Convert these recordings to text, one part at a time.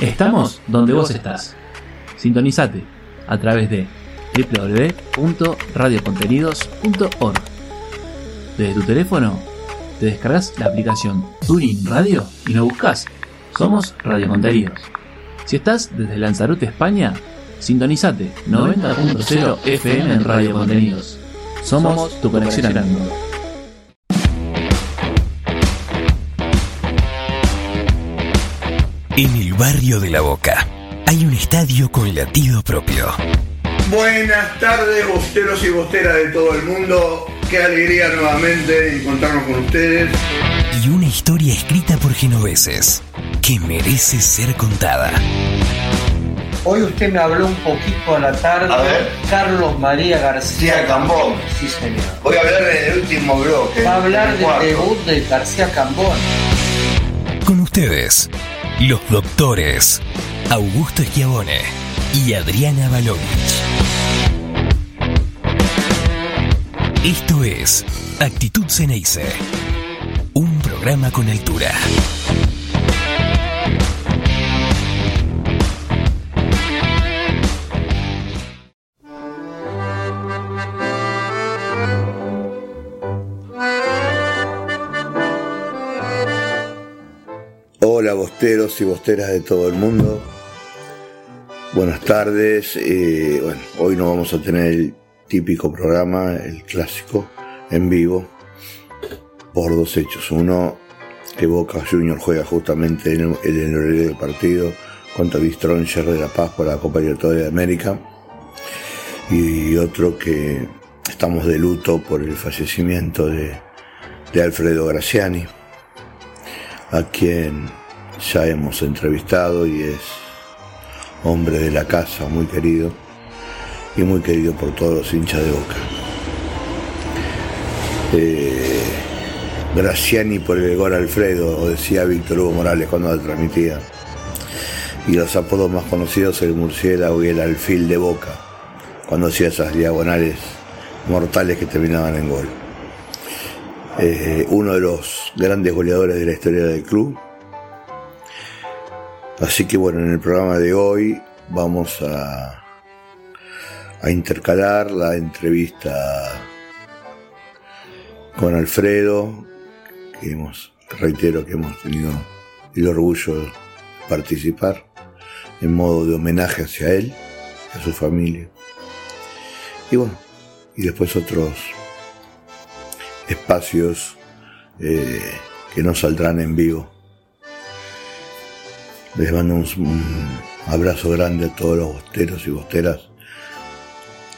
Estamos donde vos estás. Sintonizate a través de www.radiocontenidos.org. Desde tu teléfono te descargas la aplicación Tuning Radio y nos buscas. Somos Radio Contenidos. Si estás desde Lanzarote, España, sintonizate 90.0 FM en Radio Contenidos. Somos tu conexión al mundo. En el barrio de La Boca hay un estadio con latido propio. Buenas tardes, bosteros y bosteras de todo el mundo. Qué alegría nuevamente encontrarnos con ustedes. Y una historia escrita por genoveses que merece ser contada. Hoy usted me habló un poquito a la tarde. A ver. Carlos María García García Cambón. Sí, señor. Voy a hablar en el último bloque. Va a hablar el del cuarto. debut de García Cambón. Con ustedes, los doctores Augusto Schiavone y Adriana Balovich. Esto es Actitud Ceneice, un programa con altura. Bosteros y bosteras de todo el mundo. Buenas tardes. eh, bueno, hoy no vamos a tener el típico programa, el clásico, en vivo, por dos hechos. Uno, que Boca Junior juega justamente en el, el horario del partido contra Bistronger de La Paz por la Copa Libertadores de América. Y otro que estamos de luto por el fallecimiento de, de Alfredo Graciani a quien ya hemos entrevistado y es hombre de la casa, muy querido y muy querido por todos los hinchas de Boca. Eh, Graciani por el gol Alfredo, decía Víctor Hugo Morales cuando la transmitía. Y los apodos más conocidos, el murciélago y el alfil de Boca, cuando hacía esas diagonales mortales que terminaban en gol eh, uno de los grandes goleadores de la historia del club. Así que bueno, en el programa de hoy vamos a, intercalar la entrevista con Alfredo, que hemos, reitero que hemos tenido el orgullo de participar en modo de homenaje hacia él, a su familia. Y bueno, y después otros espacios eh, que no saldrán en vivo. Les mando un, abrazo grande a todos los bosteros y bosteras,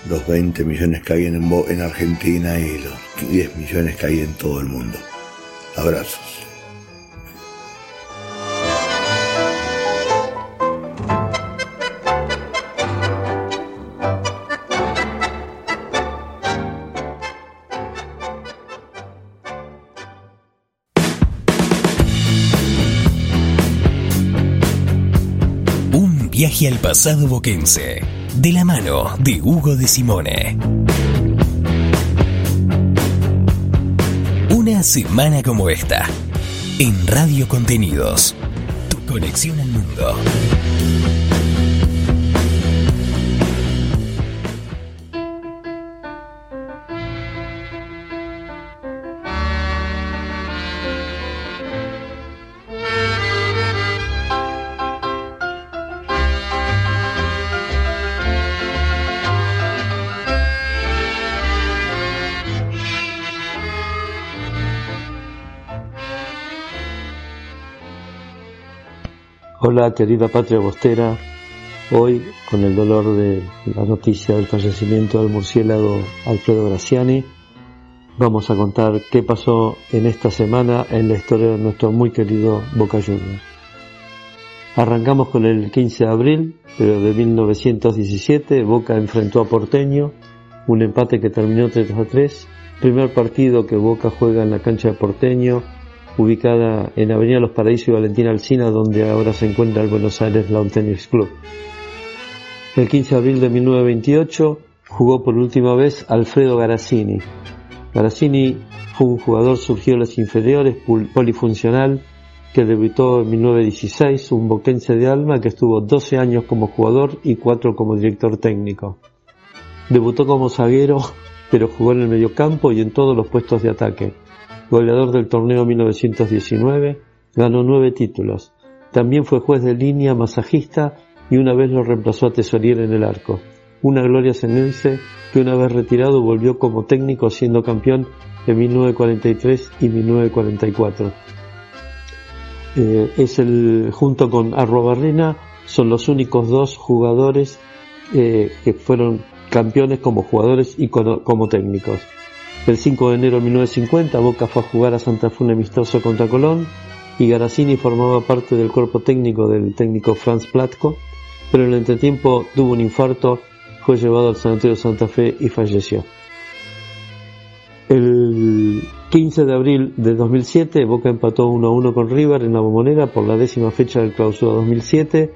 los 20 millones que hay en Argentina y los 10 millones que hay en todo el mundo. Abrazos. Viaje al pasado boquense, de la mano de Hugo de Simone. Una semana como esta, en Radio Contenidos, tu conexión al mundo. Hola querida patria bostera, hoy con el dolor de la noticia del fallecimiento del murciélago Alfredo Graciani, vamos a contar qué pasó en esta semana en la historia de nuestro muy querido Boca Juniors. Arrancamos con el 15 de abril, de 1917, Boca enfrentó a Porteño, un empate que terminó 3 a 3, primer partido que Boca juega en la cancha de Porteño, ubicada en Avenida Los Paraísos y Valentina Alsina, donde ahora se encuentra el Buenos Aires Lawn Tennis Club. El 15 de abril de 1928 jugó por última vez Alfredo Garazzini. Garazzini fue un jugador surgido en las inferiores, polifuncional, que debutó en 1916, un boquense de alma que estuvo 12 años como jugador y 4 como director técnico. Debutó como zaguero, pero jugó en el mediocampo y en todos los puestos de ataque. Goleador del torneo 1919, ganó 9 títulos. También fue juez de línea, masajista y una vez lo reemplazó a tesorier en el arco. Una gloria senense que una vez retirado volvió como técnico siendo campeón en 1943 y 1944. Eh, es el, junto con Arrobarrena, son los únicos dos jugadores eh, que fueron campeones como jugadores y como, técnicos. El 5 de enero de 1950 Boca fue a jugar a Santa Fe un amistoso contra Colón y Garazzini formaba parte del cuerpo técnico del técnico Franz Platko, pero en el entretiempo tuvo un infarto, fue llevado al sanatorio de Santa Fe y falleció. El 15 de abril de 2007 Boca empató 1 a 1 con River en la bombonera por la décima fecha del clausura 2007.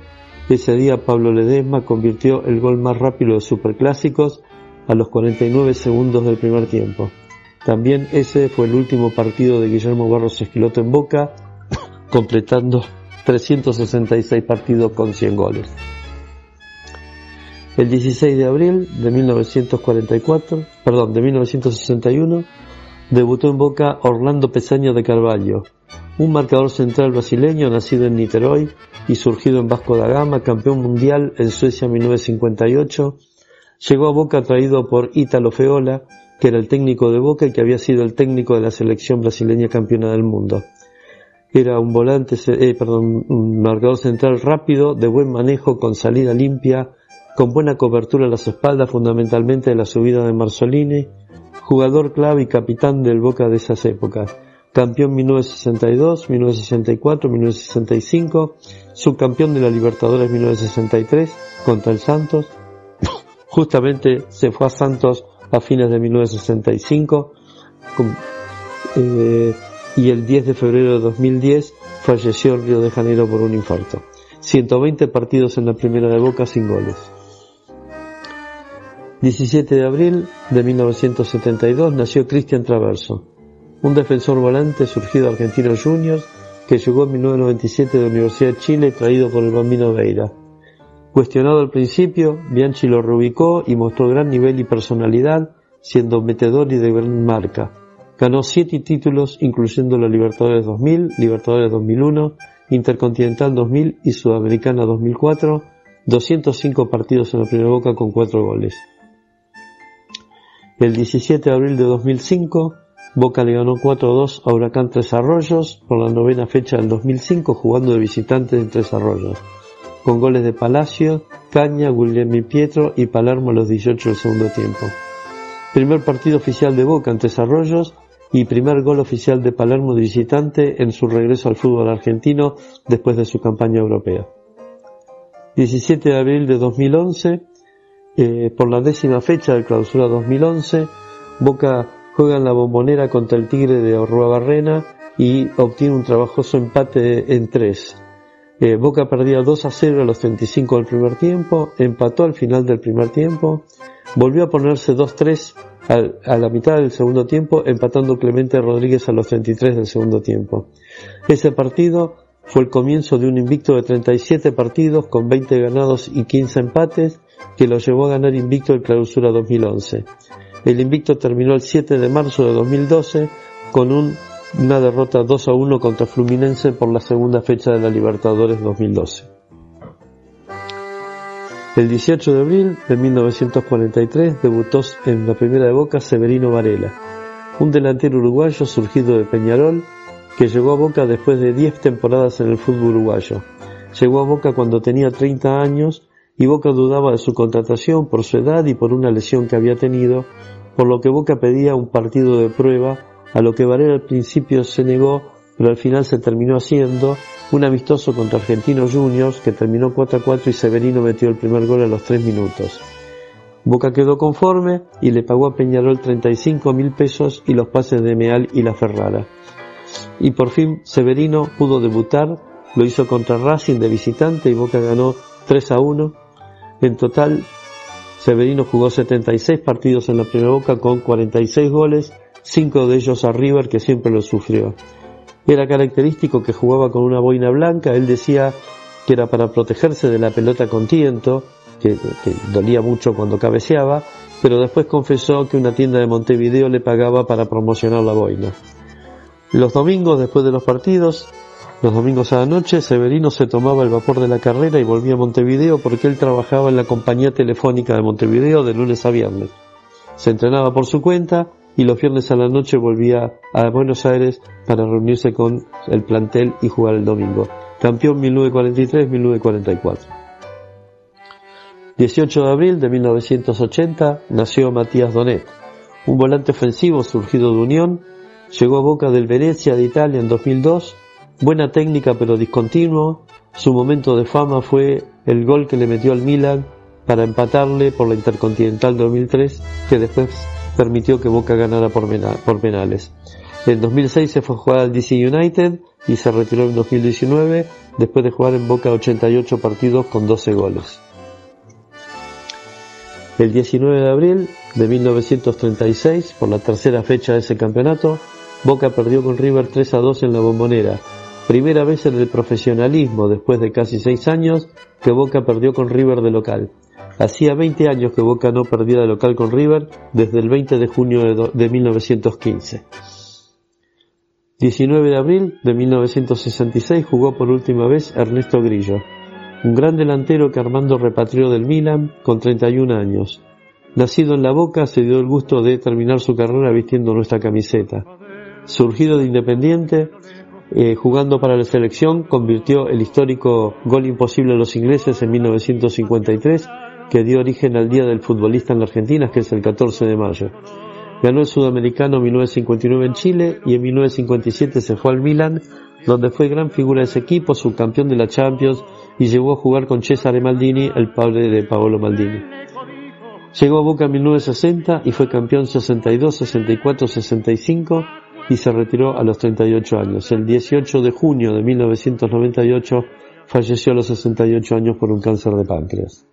Ese día Pablo Ledesma convirtió el gol más rápido de Superclásicos a los 49 segundos del primer tiempo. También ese fue el último partido de Guillermo Barros Esquiloto en Boca, completando 366 partidos con 100 goles. El 16 de abril de 1944, perdón, de 1961, debutó en Boca Orlando Pesaño de Carvalho, un marcador central brasileño nacido en Niterói y surgido en Vasco da Gama, campeón mundial en Suecia 1958, llegó a Boca traído por Ítalo Feola, que era el técnico de Boca y que había sido el técnico de la selección brasileña campeona del mundo. Era un volante, eh, perdón, un marcador central rápido, de buen manejo, con salida limpia, con buena cobertura a las espaldas fundamentalmente de la subida de Marzolini, jugador clave y capitán del Boca de esas épocas, campeón 1962, 1964, 1965, subcampeón de la Libertadores 1963 contra el Santos, justamente se fue a Santos a fines de 1965 eh, y el 10 de febrero de 2010 falleció en Río de Janeiro por un infarto. 120 partidos en la primera de Boca sin goles. 17 de abril de 1972 nació Cristian Traverso, un defensor volante surgido de Argentinos Juniors que llegó en 1997 de la Universidad de Chile traído por el bambino Veira. Cuestionado al principio, Bianchi lo reubicó y mostró gran nivel y personalidad, siendo metedor y de gran marca. Ganó siete títulos, incluyendo la Libertadores 2000, Libertadores 2001, Intercontinental 2000 y Sudamericana 2004, 205 partidos en la primera boca con cuatro goles. El 17 de abril de 2005, Boca le ganó 4-2 a Huracán Tres Arroyos por la novena fecha del 2005 jugando de visitante en Tres Arroyos, con goles de Palacio, Caña, Guillermo Pietro y Palermo a los 18 del segundo tiempo. Primer partido oficial de Boca en Tres Arroyos y primer gol oficial de Palermo de visitante en su regreso al fútbol argentino después de su campaña europea. 17 de abril de 2011, eh, por la décima fecha del clausura 2011, Boca juega en la bombonera contra el Tigre de Barrena y obtiene un trabajoso empate en tres. Eh, Boca perdía 2 a 0 a los 35 del primer tiempo, empató al final del primer tiempo, volvió a ponerse 2-3 a la mitad del segundo tiempo, empatando Clemente Rodríguez a los 33 del segundo tiempo. Ese partido fue el comienzo de un invicto de 37 partidos con 20 ganados y 15 empates que lo llevó a ganar invicto el clausura 2011. El invicto terminó el 7 de marzo de 2012 con una derrota 2 a 1 contra Fluminense por la segunda fecha de la Libertadores 2012. El 18 de abril de 1943 debutó en la primera de Boca Severino Varela, un delantero uruguayo surgido de Peñarol que llegó a Boca después de 10 temporadas en el fútbol uruguayo. Llegó a Boca cuando tenía 30 años y Boca dudaba de su contratación por su edad y por una lesión que había tenido, por lo que Boca pedía un partido de prueba, a lo que Varela al principio se negó, pero al final se terminó haciendo un amistoso contra Argentinos Juniors que terminó 4 a 4 y Severino metió el primer gol a los 3 minutos. Boca quedó conforme y le pagó a Peñarol 35 mil pesos y los pases de Meal y La Ferrara. Y por fin Severino pudo debutar, lo hizo contra Racing de visitante y Boca ganó 3 a 1. En total, Severino jugó 76 partidos en la primera Boca con 46 goles, 5 de ellos a River que siempre lo sufrió. Era característico que jugaba con una boina blanca, él decía que era para protegerse de la pelota con tiento, que, que dolía mucho cuando cabeceaba, pero después confesó que una tienda de Montevideo le pagaba para promocionar la boina. Los domingos, después de los partidos, los domingos a la noche, Severino se tomaba el vapor de la carrera y volvía a Montevideo porque él trabajaba en la compañía telefónica de Montevideo de lunes a viernes. Se entrenaba por su cuenta y los viernes a la noche volvía a Buenos Aires para reunirse con el plantel y jugar el domingo. Campeón 1943-1944. 18 de abril de 1980 nació Matías Donet, un volante ofensivo surgido de Unión, llegó a Boca del Venecia de Italia en 2002, buena técnica pero discontinuo, su momento de fama fue el gol que le metió al Milan para empatarle por la Intercontinental 2003, que después permitió que Boca ganara por, penales. En 2006 se fue a jugar al DC United y se retiró en 2019 después de jugar en Boca 88 partidos con 12 goles. El 19 de abril de 1936, por la tercera fecha de ese campeonato, Boca perdió con River 3 a 2 en la bombonera. Primera vez en el profesionalismo, después de casi seis años, que Boca perdió con River de local. Hacía 20 años que Boca no perdía de local con River desde el 20 de junio de 1915. 19 de abril de 1966 jugó por última vez Ernesto Grillo, un gran delantero que Armando repatrió del Milan con 31 años. Nacido en La Boca, se dio el gusto de terminar su carrera vistiendo nuestra camiseta. Surgido de Independiente, eh, jugando para la selección, convirtió el histórico gol imposible a los ingleses en 1953 que dio origen al Día del Futbolista en la Argentina, que es el 14 de mayo. Ganó el Sudamericano en 1959 en Chile y en 1957 se fue al Milan, donde fue gran figura de ese equipo, subcampeón de la Champions y llegó a jugar con Cesare Maldini, el padre de Paolo Maldini. Llegó a Boca en 1960 y fue campeón 62, 64, 65 y se retiró a los 38 años. El 18 de junio de 1998 falleció a los 68 años por un cáncer de páncreas.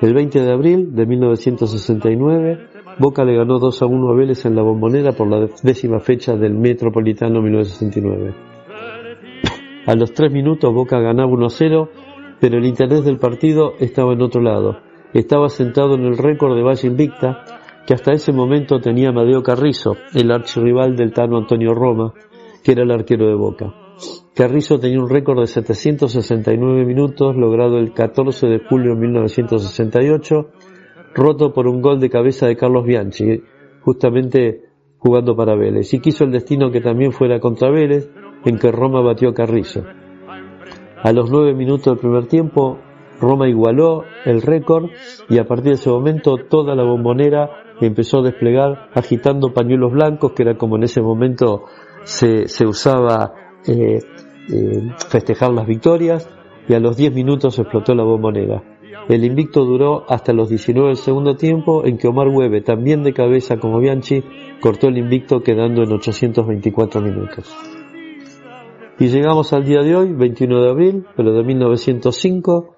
El 20 de abril de 1969, Boca le ganó 2 a 1 a Vélez en la bombonera por la décima fecha del Metropolitano 1969. A los 3 minutos Boca ganaba 1 a 0, pero el interés del partido estaba en otro lado. Estaba sentado en el récord de Valle Invicta, que hasta ese momento tenía Madeo Carrizo, el archirrival del Tano Antonio Roma, que era el arquero de Boca. Carrizo tenía un récord de 769 minutos logrado el 14 de julio de 1968, roto por un gol de cabeza de Carlos Bianchi, justamente jugando para Vélez, y quiso el destino que también fuera contra Vélez, en que Roma batió a Carrizo. A los nueve minutos del primer tiempo, Roma igualó el récord y a partir de ese momento toda la bombonera empezó a desplegar agitando pañuelos blancos, que era como en ese momento se, se usaba eh, eh, festejar las victorias y a los 10 minutos explotó la bombonera. El invicto duró hasta los 19 del segundo tiempo en que Omar Hueve, también de cabeza como Bianchi, cortó el invicto quedando en 824 minutos. Y llegamos al día de hoy, 21 de abril, pero de 1905,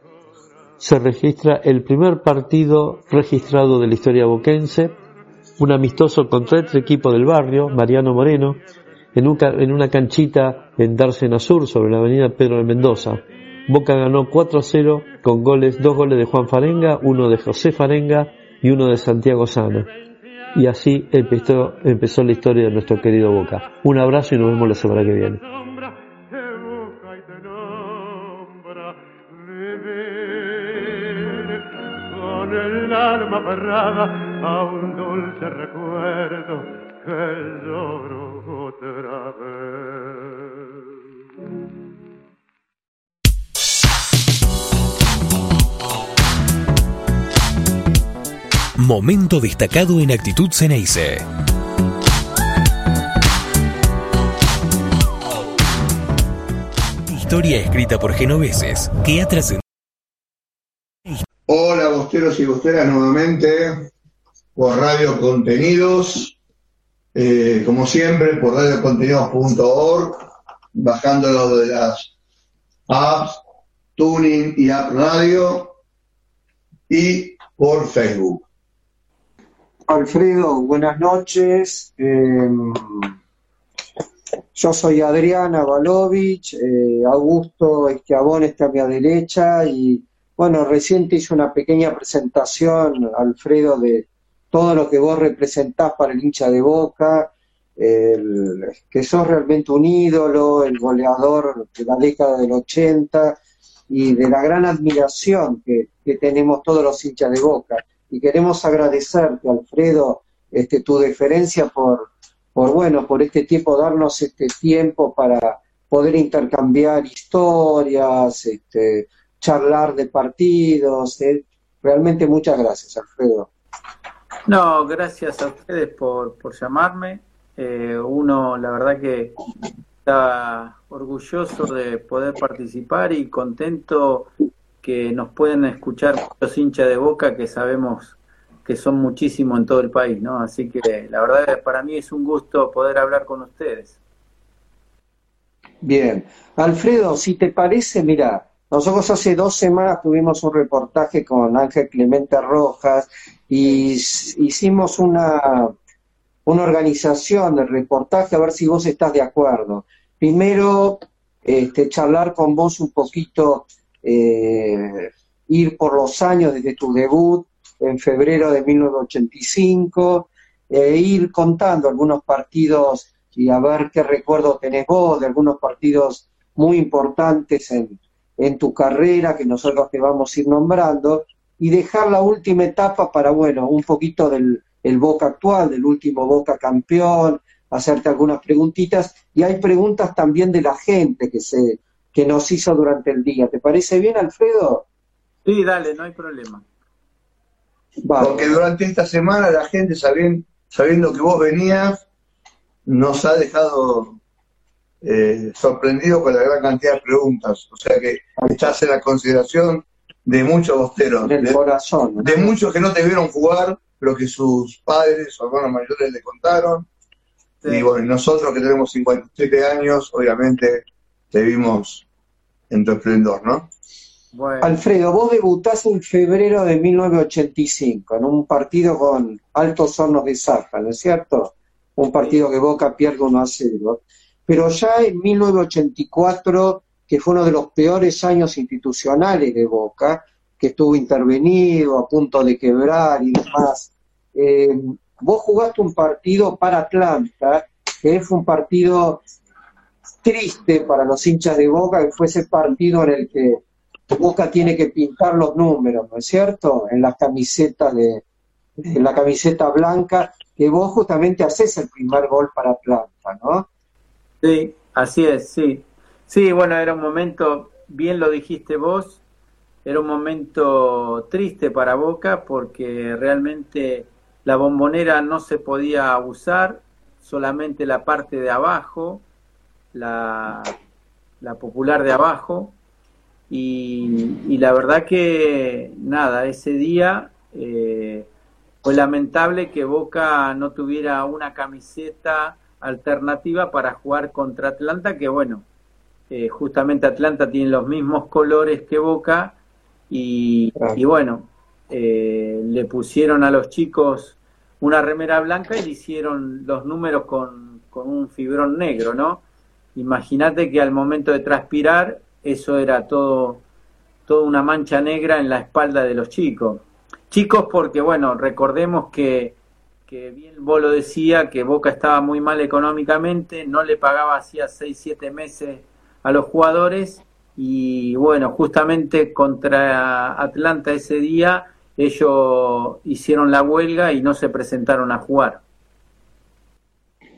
se registra el primer partido registrado de la historia boquense, un amistoso contra el equipo del barrio, Mariano Moreno, en, en una canchita en Dársena Sur sobre la avenida Pedro de Mendoza. Boca ganó 4 a 0 con goles, dos goles de Juan Farenga, uno de José Farenga y uno de Santiago Sana. Y así empezó, empezó la historia de nuestro querido Boca. Un abrazo y nos vemos la semana que viene. A un dulce recuerdo que Momento destacado en Actitud Ceneice. Historia escrita por genoveses que ha trascendido. Hola, bosteros y bosteras, nuevamente por Radio Contenidos. Eh, como siempre, por radiocontenidos.org, bajándolo de las apps, Tuning y App Radio, y por Facebook. Alfredo, buenas noches. Em, yo soy Adriana Balovich, eh, Augusto Esquiabón está a mi derecha y bueno, recién te hice una pequeña presentación, Alfredo, de todo lo que vos representás para el hincha de Boca, que sos realmente un ídolo, el goleador de la década del 80 y de la gran admiración que, tenemos todos los hinchas de Boca. Y queremos agradecerte, Alfredo, este, tu deferencia por, por, bueno, por este tiempo, darnos este tiempo para poder intercambiar historias, este, charlar de partidos. Eh. Realmente muchas gracias, Alfredo. No, gracias a ustedes por, por llamarme. Eh, uno, la verdad que está orgulloso de poder participar y contento que nos pueden escuchar los hinchas de boca que sabemos que son muchísimos en todo el país, ¿no? Así que la verdad para mí es un gusto poder hablar con ustedes. Bien, Alfredo, si te parece, mira, nosotros hace dos semanas tuvimos un reportaje con Ángel Clemente Rojas y hicimos una, una organización de reportaje, a ver si vos estás de acuerdo. Primero, este, charlar con vos un poquito, eh, ir por los años desde tu debut en febrero de 1985, e ir contando algunos partidos y a ver qué recuerdo tenés vos de algunos partidos muy importantes en, en tu carrera que nosotros te vamos a ir nombrando y dejar la última etapa para, bueno, un poquito del el Boca actual, del último Boca campeón, hacerte algunas preguntitas y hay preguntas también de la gente que se que nos hizo durante el día. ¿Te parece bien, Alfredo? Sí, dale, no hay problema. Porque durante esta semana la gente sabiendo, sabiendo que vos venías nos ha dejado eh, sorprendido con la gran cantidad de preguntas. O sea que estás en la consideración de muchos bosteros. Del corazón. De muchos que no te vieron jugar, lo que sus padres o hermanos mayores le contaron. Y bueno, nosotros que tenemos 57 años, obviamente te vimos en tu esplendor, ¿no? Alfredo, vos debutás en febrero de 1985 en un partido con Altos Hornos de Zafra, ¿no es cierto? Un partido que Boca pierde 1 a 0 pero ya en 1984, que fue uno de los peores años institucionales de Boca, que estuvo intervenido, a punto de quebrar y demás, eh, vos jugaste un partido para Atlanta, que fue un partido triste para los hinchas de Boca, que fue ese partido en el que Boca tiene que pintar los números, ¿no es cierto? En las camisetas de, en la camiseta blanca, que vos justamente haces el primer gol para Atlanta, ¿no? Sí, así es, sí. Sí, bueno, era un momento, bien lo dijiste vos, era un momento triste para Boca porque realmente la bombonera no se podía usar, solamente la parte de abajo, la, la popular de abajo, y, la verdad que nada, ese día eh, fue lamentable que Boca no tuviera una camiseta alternativa para jugar contra Atlanta, que bueno, eh, justamente Atlanta tiene los mismos colores que Boca y, bueno, eh, le pusieron a los chicos una remera blanca y le hicieron los números con, con un fibrón negro, ¿no? Imagínate que al momento de transpirar eso era todo, toda una mancha negra en la espalda de los chicos. Chicos porque, bueno, recordemos que que bien vos lo decía, que Boca estaba muy mal económicamente, no le pagaba hacía 6, 7 meses a los jugadores y bueno, justamente contra Atlanta ese día ellos hicieron la huelga y no se presentaron a jugar.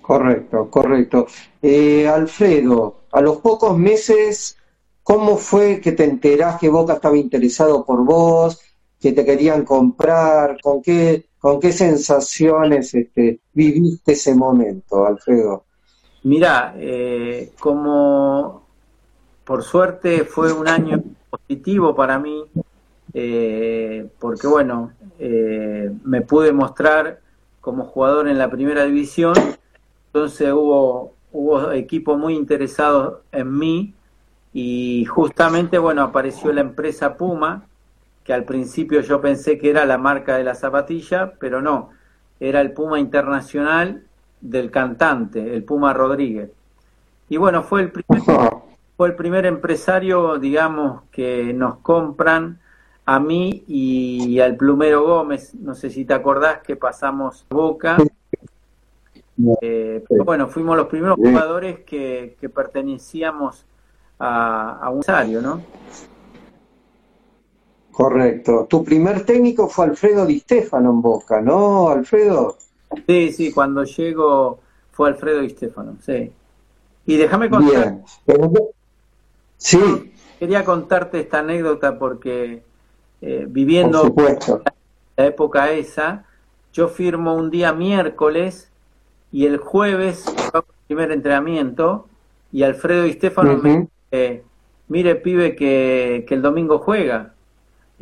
Correcto, correcto. Eh, Alfredo, a los pocos meses, ¿cómo fue que te enterás que Boca estaba interesado por vos, que te querían comprar? ¿Con qué ¿Con qué sensaciones este, viviste ese momento, Alfredo? Mira, eh, como por suerte fue un año positivo para mí, eh, porque bueno, eh, me pude mostrar como jugador en la primera división, entonces hubo, hubo equipos muy interesados en mí y justamente bueno, apareció la empresa Puma, que al principio yo pensé que era la marca de la zapatilla, pero no, era el Puma Internacional del cantante, el Puma Rodríguez. Y bueno, fue el primer, fue el primer empresario, digamos, que nos compran a mí y al plumero Gómez, no sé si te acordás que pasamos Boca. Eh, bueno, fuimos los primeros jugadores que, que pertenecíamos a, a un empresario, ¿no? Correcto. Tu primer técnico fue Alfredo Di Stefano en Boca, ¿no, Alfredo? Sí, sí, cuando llego fue Alfredo Di Stefano, sí. Y déjame contar. Sí. Quería contarte esta anécdota porque eh, viviendo la época esa, yo firmo un día miércoles y el jueves el primer entrenamiento y Alfredo Di Stefano me dice, mire pibe que, que el domingo juega.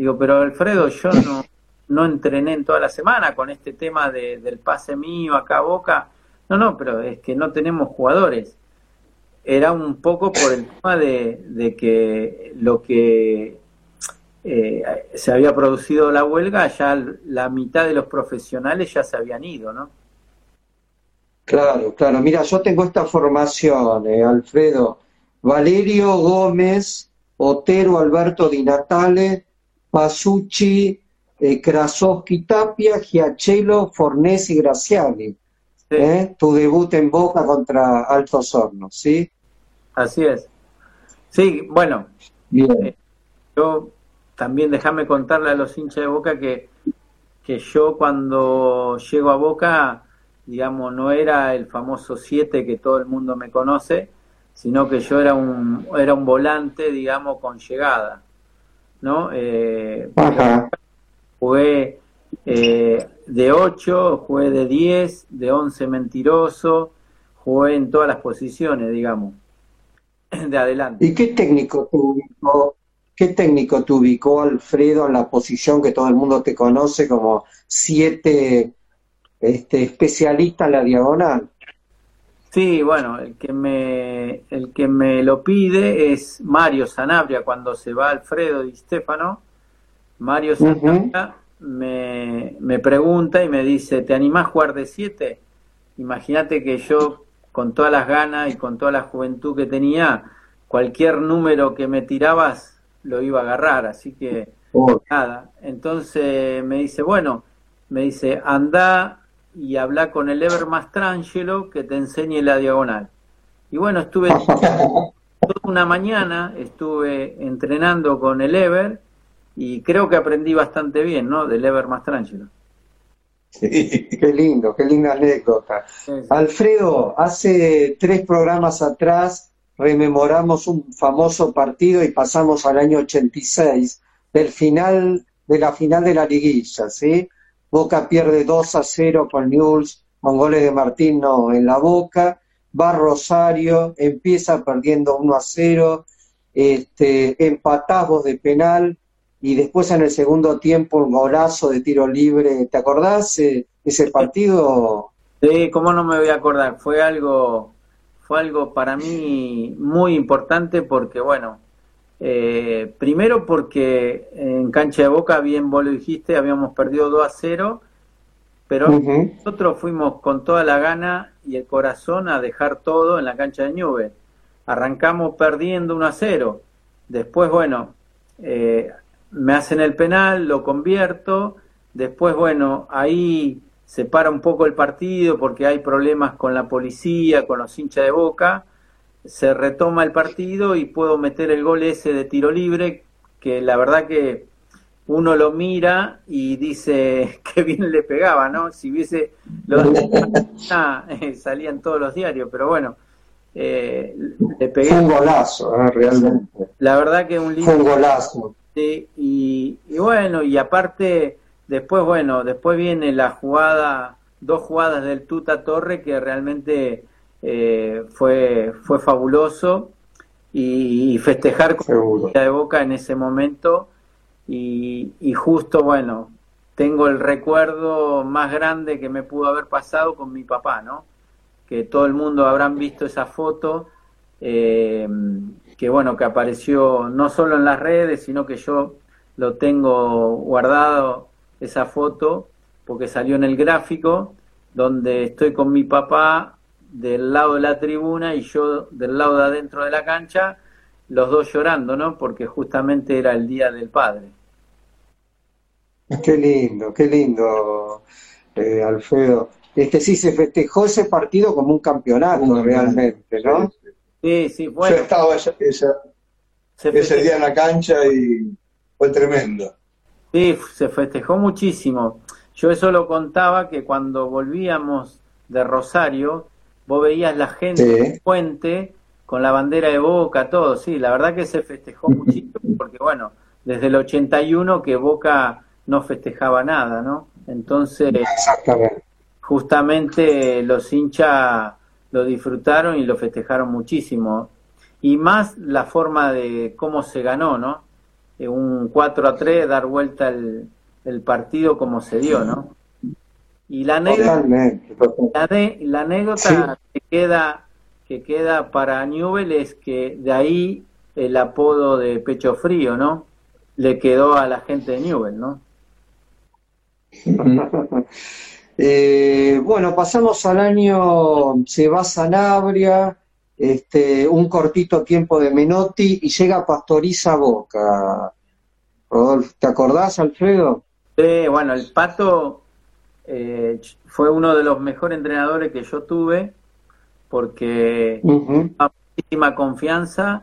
Digo, pero Alfredo, yo no, no entrené en toda la semana con este tema de, del pase mío acá a Boca. No, no, pero es que no tenemos jugadores. Era un poco por el tema de, de que lo que eh, se había producido la huelga, ya la mitad de los profesionales ya se habían ido, ¿no? Claro, claro. Mira, yo tengo esta formación, eh, Alfredo. Valerio Gómez, Otero Alberto Di Natale, Pasucci, eh, Krasowski Tapia, Giachelo, Fornesi Graciani. ¿eh? Tu debut en Boca contra Altos Hornos, ¿sí? Así es. Sí, bueno, eh, yo también déjame contarle a los hinchas de Boca que, que yo cuando llego a Boca, digamos, no era el famoso 7 que todo el mundo me conoce, sino que yo era un, era un volante, digamos, con llegada. ¿No? Eh, jugué eh, de 8, jugué de 10, de 11 mentiroso, jugué en todas las posiciones, digamos, de adelante. ¿Y qué técnico te ubicó, qué técnico te ubicó Alfredo en la posición que todo el mundo te conoce como siete este, especialista en la diagonal? Sí, bueno, el que me el que me lo pide es Mario Sanabria cuando se va Alfredo Di Stefano. Mario Sanabria me, me, pregunta y me dice, ¿te animás a jugar de 7? Imagínate que yo con todas las ganas y con toda la juventud que tenía, cualquier número que me tirabas lo iba a agarrar, así que oh. nada. Entonces me dice, bueno, me dice, anda y habla con el Ever Mastrangelo que te enseñe la diagonal. Y bueno, estuve toda una mañana, estuve entrenando con el Ever y creo que aprendí bastante bien, ¿no? Del Ever Mastrangelo. Sí, qué lindo, qué linda anécdota. Alfredo, hace tres programas atrás rememoramos un famoso partido y pasamos al año 86, del final, de la final de la liguilla, ¿sí? Boca pierde 2 a 0 con Newell's, con goles de Martino en la Boca, va Rosario, empieza perdiendo 1 a 0, este, empatamos de penal y después en el segundo tiempo un golazo de tiro libre. ¿Te acordás eh, ese partido? Sí, cómo no me voy a acordar. Fue algo, fue algo para mí muy importante porque, bueno, eh, primero porque en cancha de Boca, bien vos lo dijiste, habíamos perdido 2 a 0, pero nosotros fuimos con toda la gana y el corazón a dejar todo en la cancha de Ñube. Arrancamos perdiendo 1 a 0. Después, bueno, eh, me hacen el penal, lo convierto. Después, bueno, ahí se para un poco el partido porque hay problemas con la policía, con los hinchas de Boca se retoma el partido y puedo meter el gol ese de tiro libre, que la verdad que uno lo mira y dice que bien le pegaba, ¿no? Si hubiese los ah, eh, salían todos los diarios, pero bueno, eh, le pegué. un golazo, ¿eh? realmente. La verdad que un lindo. un golazo. Sí, y, y bueno, y aparte, después, bueno, después viene la jugada, dos jugadas del Tuta Torre que realmente eh, fue, fue fabuloso y, festejar con la de Boca en ese momento y, justo, bueno, tengo el recuerdo más grande que me pudo haber pasado con mi papá, ¿no? Que todo el mundo habrán visto esa foto, eh, que bueno, que apareció no solo en las redes, sino que yo lo tengo guardado, esa foto, porque salió en el gráfico, donde estoy con mi papá del lado de la tribuna y yo del lado de adentro de la cancha, los dos llorando, ¿no? Porque justamente era el Día del Padre. Qué lindo, qué lindo, eh, Alfredo. Este sí se festejó ese partido como un campeonato realmente, ¿no? Sí, sí, bueno. Yo estaba ese, ese día en la cancha y fue tremendo. Sí, se festejó muchísimo. Yo eso lo contaba que cuando volvíamos de Rosario, vos veías la gente en el puente con la bandera de Boca, todo, sí, la verdad que se festejó muchísimo, porque bueno, desde el 81 que Boca no festejaba nada, ¿no? Entonces, justamente los hinchas lo disfrutaron y lo festejaron muchísimo. Y más la forma de cómo se ganó, ¿no? Eh, un 4 a 3, dar vuelta el, el partido como se dio, ¿no? Y la anécdota, la, anécdota que queda que queda para Newell es que de ahí el apodo de pecho frío, ¿no? Le quedó a la gente de Newell, ¿no? Eh, bueno, pasamos al año, se va Sanabria, este, un cortito tiempo de Menotti y llega Pastoriza Boca. Rodolfo, ¿te acordás, Alfredo? Sí, bueno, el Pato eh, fue uno de los mejores entrenadores que yo tuve porque muchísima confianza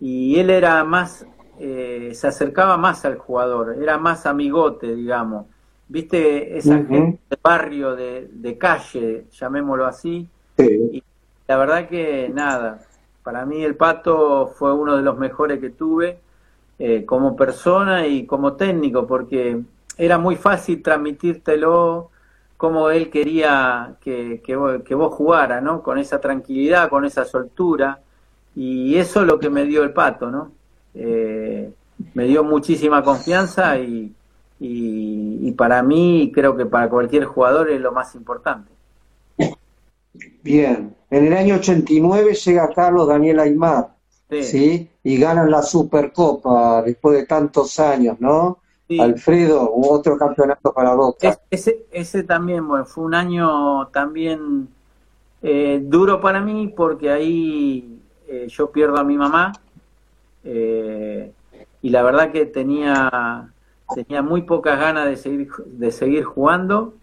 y él era más, eh, se acercaba más al jugador, era más amigote, digamos. Viste, esa gente de barrio, de, de, calle, llamémoslo así. Y la verdad que nada, para mí el Pato fue uno de los mejores que tuve eh, como persona y como técnico, porque era muy fácil transmitírtelo como él quería que, que, vos, jugara, ¿no? Con esa tranquilidad, con esa soltura. Y eso es lo que me dio el pato, ¿no? Eh, me dio muchísima confianza y, y, para mí, creo que para cualquier jugador es lo más importante. Bien, en el año 89 llega Carlos Daniel Aymar, ¿sí? Y ganan la Supercopa después de tantos años, ¿no? Alfredo, otro campeonato para Boca. ese, ese también, bueno, fue un año también eh, duro para mí porque ahí eh, yo pierdo a mi mamá eh, y la verdad que tenía, tenía muy pocas ganas de seguir, de seguir jugando,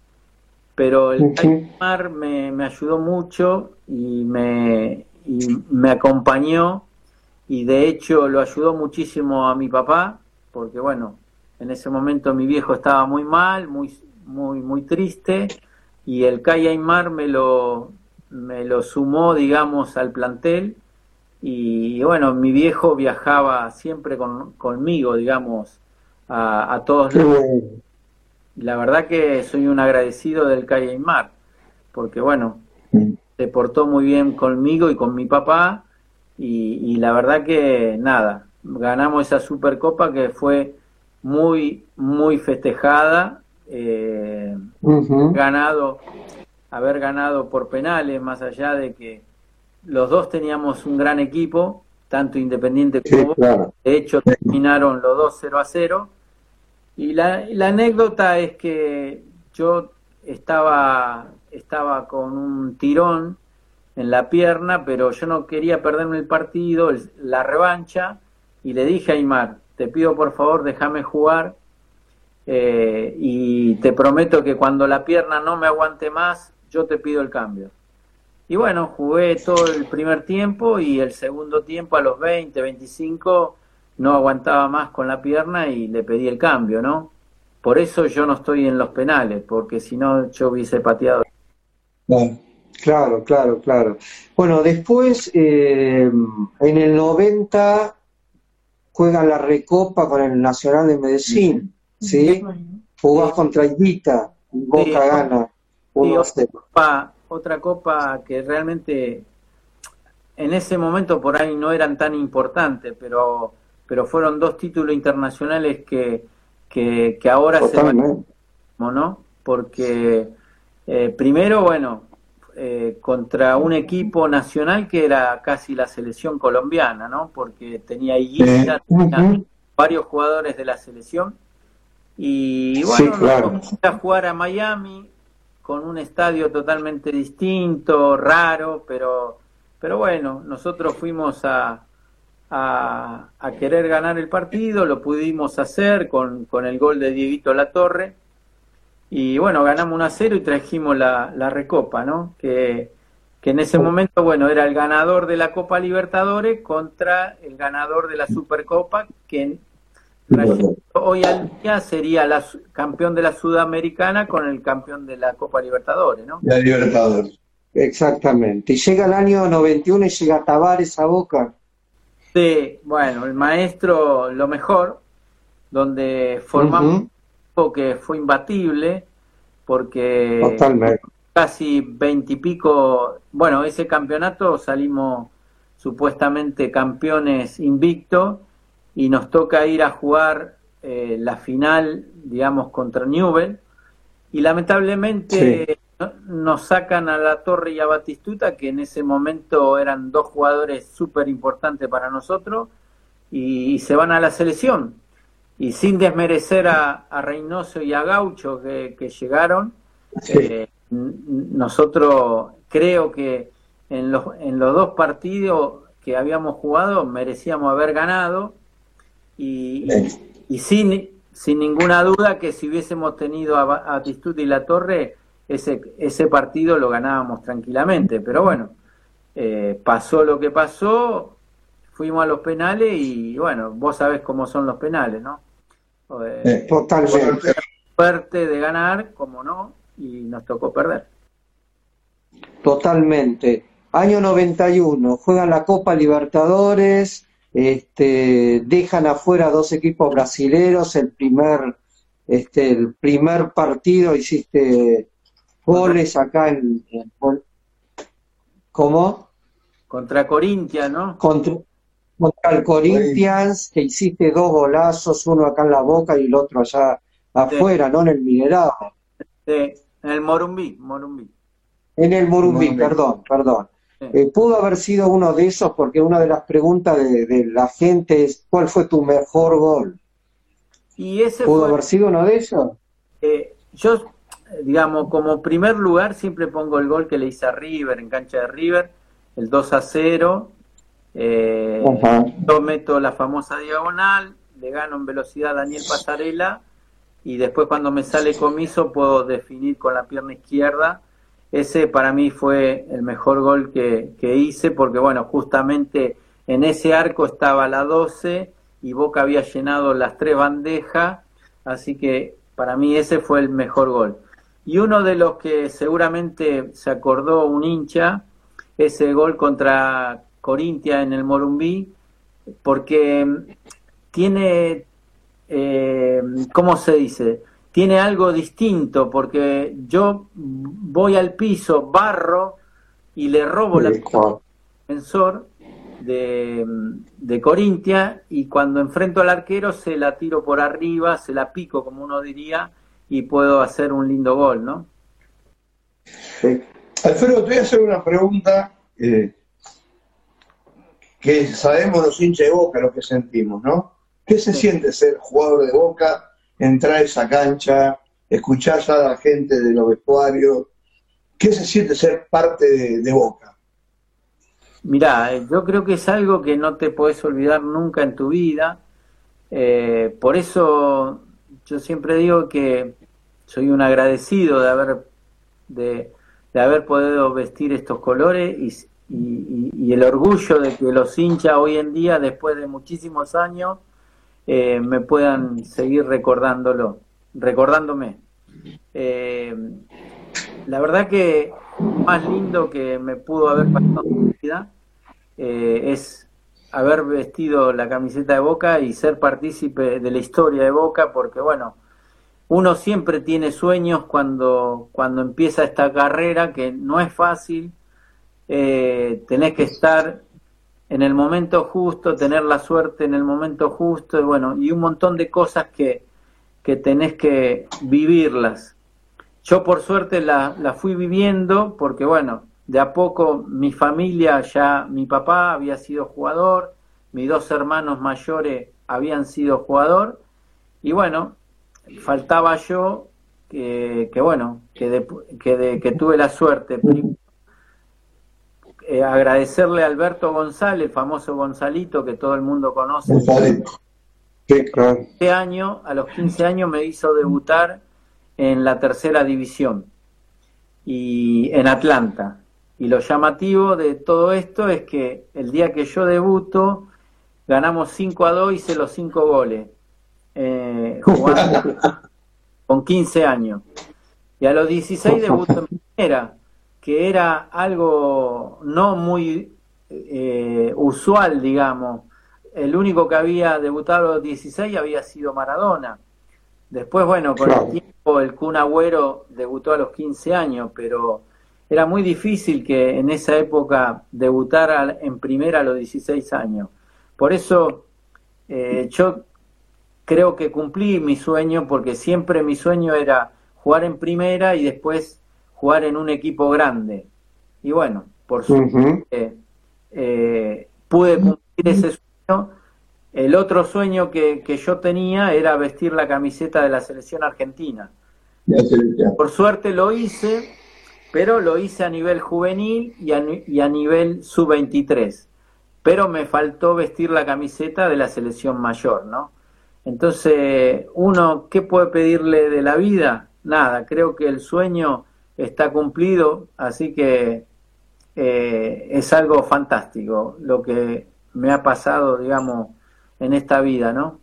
pero el uh me, me, ayudó mucho y me, y me acompañó y de hecho lo ayudó muchísimo a mi papá porque bueno, en ese momento mi viejo estaba muy mal, muy, muy, muy triste, y el Kai Aymar me lo, me lo sumó, digamos, al plantel. Y bueno, mi viejo viajaba siempre conmigo, digamos, a, todos lados. La verdad que soy un agradecido del Kai Aymar, porque bueno, se portó muy bien conmigo y con mi papá, y, y la verdad que nada, ganamos esa Supercopa que fue muy, muy festejada, eh, ganado, haber ganado por penales, más allá de que los dos teníamos un gran equipo, tanto Independiente como de hecho terminaron los dos 0 a 0. Y la, la anécdota es que yo estaba, estaba con un tirón en la pierna, pero yo no quería perderme el partido, la revancha, y le dije a Aymar, te pido por favor déjame jugar eh, y te prometo que cuando la pierna no me aguante más, yo te pido el cambio. Y bueno, jugué todo el primer tiempo y el segundo tiempo a los 20, 25 no aguantaba más con la pierna y le pedí el cambio, ¿no? Por eso yo no estoy en los penales, porque si no yo hubiese pateado. Claro, claro, claro. Bueno, después, eh, en el 90, juega la Recopa con el Nacional de Medellín, ¿sí? Jugás contra Iguita y Boca gana otra, copa, que realmente en ese momento por ahí no eran tan importantes, pero, pero fueron dos títulos internacionales que, que, ahora se van, ¿no? Porque eh, primero, bueno, eh, contra un equipo nacional que era casi la selección colombiana, ¿no? Porque tenía Iguita, varios jugadores de la selección. Y bueno, a jugar a Miami con un estadio totalmente distinto, raro, pero, pero bueno, nosotros fuimos a, a, querer ganar el partido, lo pudimos hacer con, con el gol de Dieguito Latorre, y bueno, ganamos 1 a 0 y trajimos la, la recopa, ¿no? Que, que en ese momento, bueno, era el ganador de la Copa Libertadores contra el ganador de la Supercopa, que hoy al día sería la campeón de la Sudamericana con el campeón de la Copa Libertadores, ¿no? La Libertadores. Exactamente. Y llega el año 91 y llega Tavares a Boca. Sí, bueno, el maestro, lo mejor, donde formamos que fue imbatible, porque casi veintipico, bueno, ese campeonato salimos supuestamente campeones invictos y nos toca ir a jugar eh, la final, digamos, contra Newell. Y lamentablemente nos sacan a la Torre y a Batistuta, que en ese momento eran dos jugadores súper importantes para nosotros, y, se van a la selección. Y sin desmerecer a, Reynoso y a Gaucho que, llegaron, eh, nosotros creo que en los, en los dos partidos que habíamos jugado merecíamos haber ganado y, y, sin, sin ninguna duda que si hubiésemos tenido a, a y La Torre, ese, ese partido lo ganábamos tranquilamente. Pero bueno, eh, pasó lo que pasó, fuimos a los penales y bueno, vos sabés cómo son los penales, ¿no? Eh, Totalmente. Fuerte de ganar, como no, y nos tocó perder. Totalmente. Año 91, juegan la Copa Libertadores, este, dejan afuera dos equipos brasileros, el primer, este, el primer partido hiciste goles acá en, ¿cómo? Contra Corinthians, ¿no? Contra, contra el Corinthians, que hiciste dos golazos, uno acá en la boca y el otro allá afuera, ¿no? En el Minerado. Sí, en el Morumbí, Morumbí. En el Morumbí, perdón, perdón. Eh, pudo haber sido uno de esos porque una de las preguntas de, la gente es ¿cuál fue tu mejor gol? Y ese ¿Pudo haber sido uno de esos? Eh, yo, digamos, como primer lugar siempre pongo el gol que le hice a River, en cancha de River, el 2 a 0. Eh, yo meto la famosa diagonal, le gano en velocidad a Daniel Pasarela y después cuando me sale comiso puedo definir con la pierna izquierda ese para mí fue el mejor gol que, hice porque, bueno, justamente en ese arco estaba la 12 y Boca había llenado las tres bandejas, así que para mí ese fue el mejor gol. Y uno de los que seguramente se acordó un hincha, ese gol contra Corintia en el Morumbí, porque tiene, eh, ¿cómo se dice? tiene algo distinto, porque yo voy al piso, barro y le robo la defensor de, de Corintia y cuando enfrento al arquero se la tiro por arriba, se la pico como uno diría y puedo hacer un lindo gol, ¿no? Alfredo, te voy a hacer una pregunta eh, que sabemos los hinchas de Boca lo que sentimos, ¿no? ¿Qué se siente ser jugador de Boca entrar a esa cancha, escuchar a la gente de los vestuarios. ¿Qué se siente ser parte de, Boca? Mirá, eh, yo creo que es algo que no te puedes olvidar nunca en tu vida. Eh, por eso yo siempre digo que soy un agradecido de haber, de, haber podido vestir estos colores y, y, el orgullo de que los hinchas hoy en día, después de muchísimos años, eh, me puedan seguir recordándolo, recordándome. Eh, la verdad que más lindo que me pudo haber pasado en mi vida eh, es haber vestido la camiseta de Boca y ser partícipe de la historia de Boca, porque bueno, uno siempre tiene sueños cuando, cuando empieza esta carrera, que no es fácil, tenés que estar en el momento justo, tener la suerte en el momento justo, y bueno, y un montón de cosas que, que tenés que vivirlas. Yo por suerte la, la fui viviendo porque bueno, de a poco mi familia ya, mi papá había sido jugador, mis dos hermanos mayores habían sido jugador, y bueno, faltaba yo que, bueno, que, que, tuve la suerte. Eh, agradecerle a Alberto González, famoso Gonzalito que todo el mundo conoce. Este año, a los 15 años me hizo debutar en la tercera división y en Atlanta. Y lo llamativo de todo esto es que el día que yo debuto, ganamos 5 a 2 y hice los 5 goles. Eh, jugando con 15 años. Y a los 16 debuto en primera, que era algo no muy eh, usual, digamos. El único que había debutado a los 16 había sido Maradona. Después, bueno, con el tiempo el Kun Agüero debutó a los 15 años, pero era muy difícil que en esa época debutara en primera a los 16 años. Por eso eh, yo creo que cumplí mi sueño, porque siempre mi sueño era jugar en primera y después jugar en un equipo grande. Y bueno, por suerte eh, pude cumplir ese sueño. El otro sueño que, que, yo tenía era vestir la camiseta de la selección argentina. Por suerte lo hice pero lo hice a nivel juvenil y a, y a nivel sub-23. Pero me faltó vestir la camiseta de la selección mayor, ¿no? Entonces, uno, ¿qué puede pedirle de la vida? Nada, creo que el sueño está cumplido, así que eh, es algo fantástico lo que me ha pasado, digamos, en esta vida, ¿no?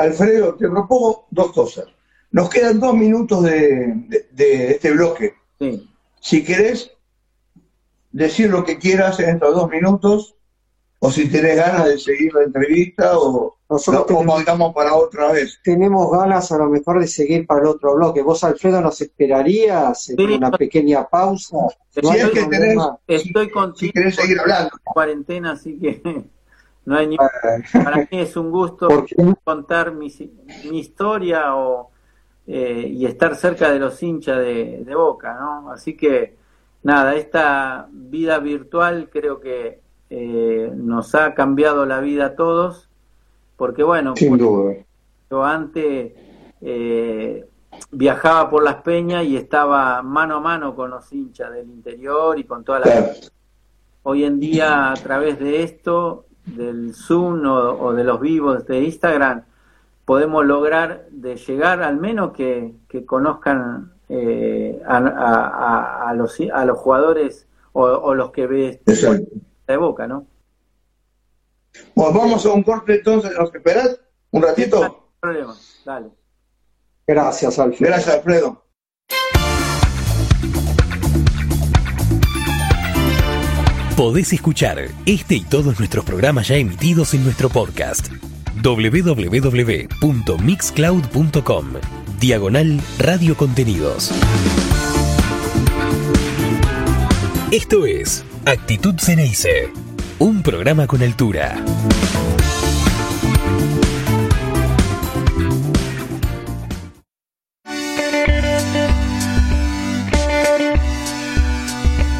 Alfredo, te propongo dos cosas. Nos quedan dos minutos de, este bloque. Si querés decir lo que quieras en estos dos minutos, o si tenés ganas de seguir la entrevista, o nosotros digamos para otra vez. Tenemos ganas a lo mejor de seguir para el otro bloque. ¿Vos, Alfredo, nos esperarías en una pequeña pausa? si es que tenés, estoy contigo si querés seguir hablando. cuarentena, así que no hay ni... Para mí es un gusto contar mi, mi historia o eh, y estar cerca de los hinchas de, Boca, ¿no? Así que, nada, esta vida virtual creo que eh, nos ha cambiado la vida a todos, porque bueno, yo antes eh, viajaba por las peñas y estaba mano a mano con los hinchas del interior y con toda la... Hoy en día, a través de esto, del Zoom o de los vivos de Instagram, podemos lograr de llegar al menos que, conozcan eh, a, los, a los jugadores o, los que ves de boca, ¿no? Bueno, vamos a un corte entonces, ¿nos esperas? ¿Un ratito? No problema, dale. Gracias, Alfredo. Gracias, Alfredo. Podés escuchar este y todos nuestros programas ya emitidos en nuestro podcast www.mixcloud.com Diagonal Radio Contenidos. Esto es Actitud Ceneice, un programa con altura.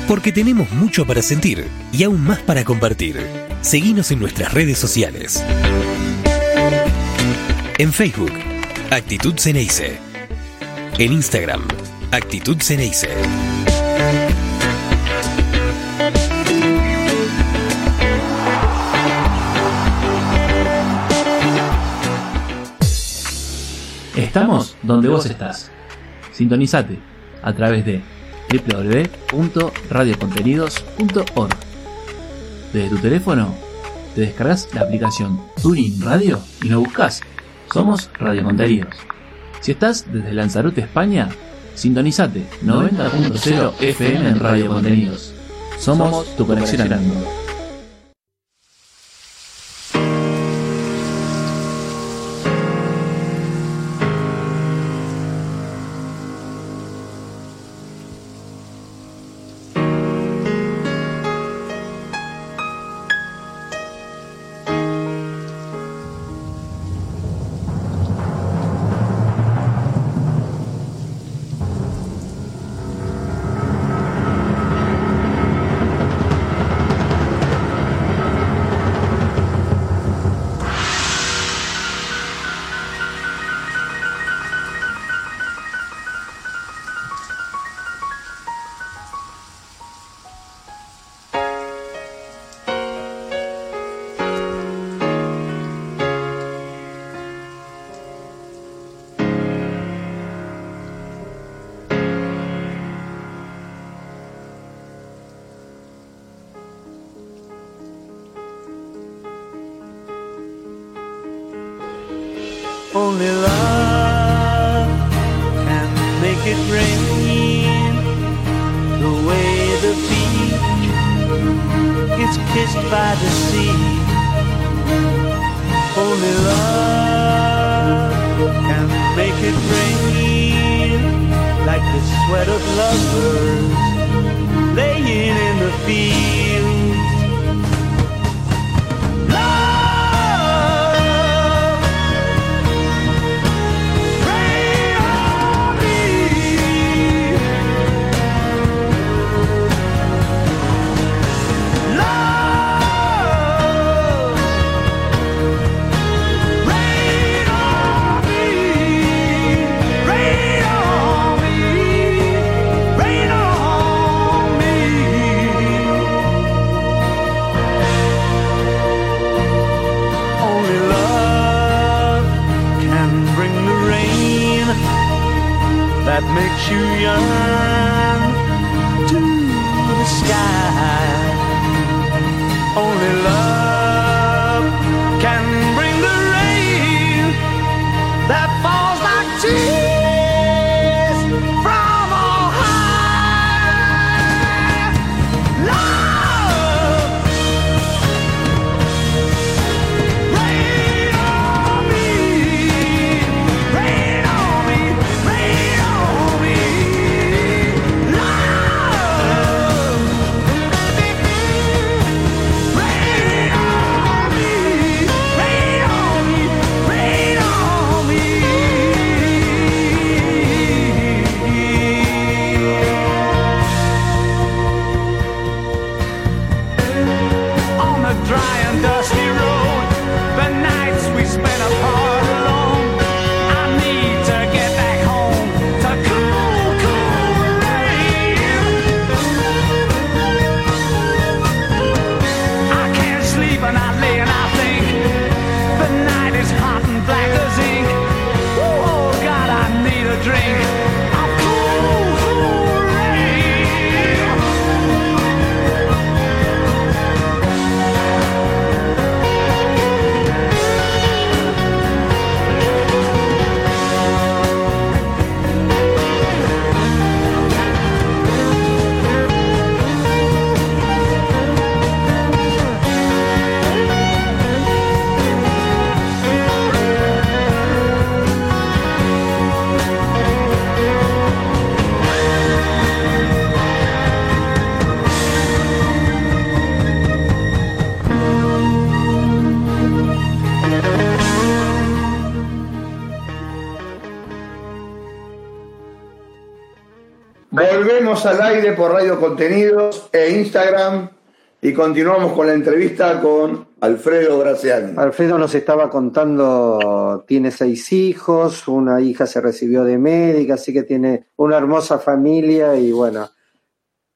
Porque tenemos mucho para sentir y aún más para compartir. Seguimos en nuestras redes sociales. En Facebook, Actitud Ceneice. En Instagram, Actitud Ceneice. Estamos donde vos estás. Sintonizate a través de www.radiocontenidos.org. Desde tu teléfono, te descargas la aplicación Tuning Radio y nos buscas somos Radio Contenidos. Si estás desde Lanzarote, España, sintonizate 90.0 FM en Radio Contenidos. Somos tu conexión al mundo. Al aire por Radio Contenidos e Instagram y continuamos con la entrevista con Alfredo Graciani. Alfredo nos estaba contando, tiene seis hijos, una hija se recibió de médica, así que tiene una hermosa familia y bueno,